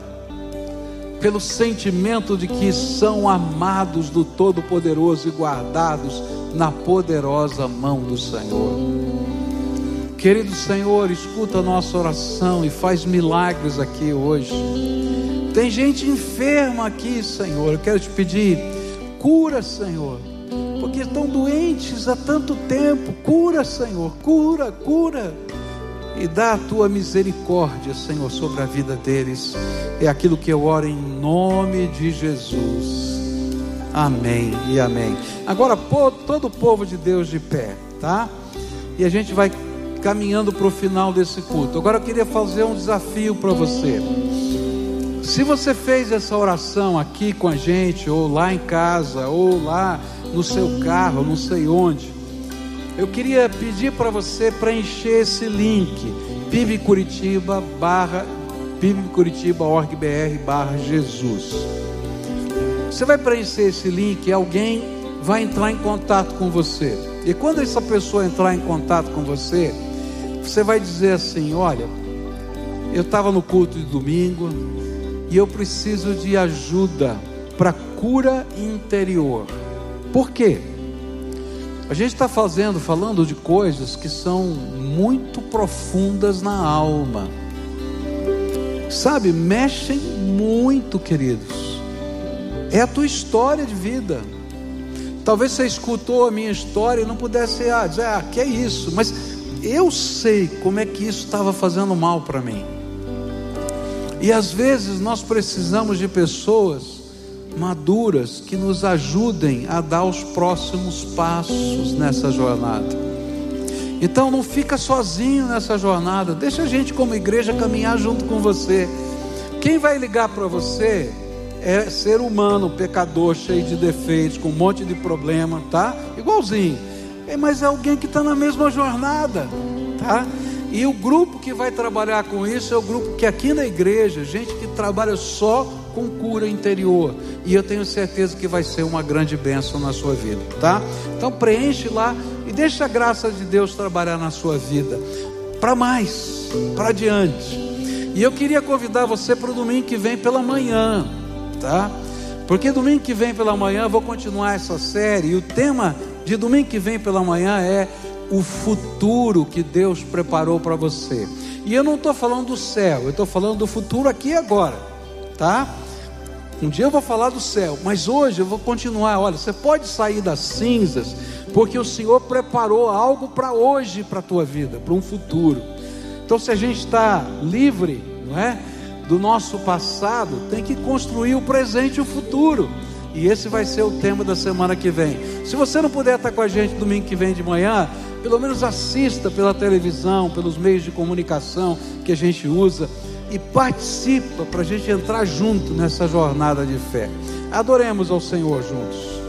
pelo sentimento de que são amados do Todo-Poderoso e guardados na poderosa mão do Senhor. Querido Senhor, escuta a nossa oração e faz milagres aqui hoje. Tem gente enferma aqui, Senhor. Eu quero te pedir Cura, Senhor, porque estão doentes há tanto tempo. Cura, Senhor, cura, cura. E dá a tua misericórdia, Senhor, sobre a vida deles. É aquilo que eu oro em nome de Jesus. Amém e amém. Agora, todo o povo de Deus de pé, tá? E a gente vai caminhando para o final desse culto. Agora eu queria fazer um desafio para você. Se você fez essa oração aqui com a gente, ou lá em casa, ou lá no seu carro, não sei onde, eu queria pedir para você preencher esse link, pibcuritiba barra pibcuritiba.org.br barra Jesus. Você vai preencher esse link e alguém vai entrar em contato com você. E quando essa pessoa entrar em contato com você, você vai dizer assim: Olha, eu estava no culto de domingo, e eu preciso de ajuda para cura interior. Por quê? A gente está fazendo, falando de coisas que são muito profundas na alma. Sabe, mexem muito, queridos. É a tua história de vida. Talvez você escutou a minha história e não pudesse ah, dizer, ah, que é isso, mas eu sei como é que isso estava fazendo mal para mim. E às vezes nós precisamos de pessoas maduras que nos ajudem a dar os próximos passos nessa jornada. Então não fica sozinho nessa jornada, deixa a gente como igreja caminhar junto com você. Quem vai ligar para você é ser humano, pecador, cheio de defeitos, com um monte de problema, tá? Igualzinho. É, mas é alguém que está na mesma jornada, tá? E o grupo que vai trabalhar com isso é o grupo que aqui na igreja, gente que trabalha só com cura interior. E eu tenho certeza que vai ser uma grande bênção na sua vida, tá? Então preenche lá e deixa a graça de Deus trabalhar na sua vida para mais, para adiante. E eu queria convidar você para o domingo que vem pela manhã tá? Porque domingo que vem pela manhã eu vou continuar essa série e o tema de domingo que vem pela manhã é o futuro que Deus preparou para você. E eu não estou falando do céu, eu estou falando do futuro aqui e agora, tá? Um dia eu vou falar do céu, mas hoje eu vou continuar. Olha, você pode sair das cinzas, porque o Senhor preparou algo para hoje, para a tua vida, para um futuro. Então, se a gente está livre, não é? do nosso passado, tem que construir o presente e o futuro. E esse vai ser o tema da semana que vem. Se você não puder estar com a gente domingo que vem de manhã, pelo menos assista pela televisão, pelos meios de comunicação que a gente usa e participa para a gente entrar junto nessa jornada de fé. Adoremos ao Senhor juntos.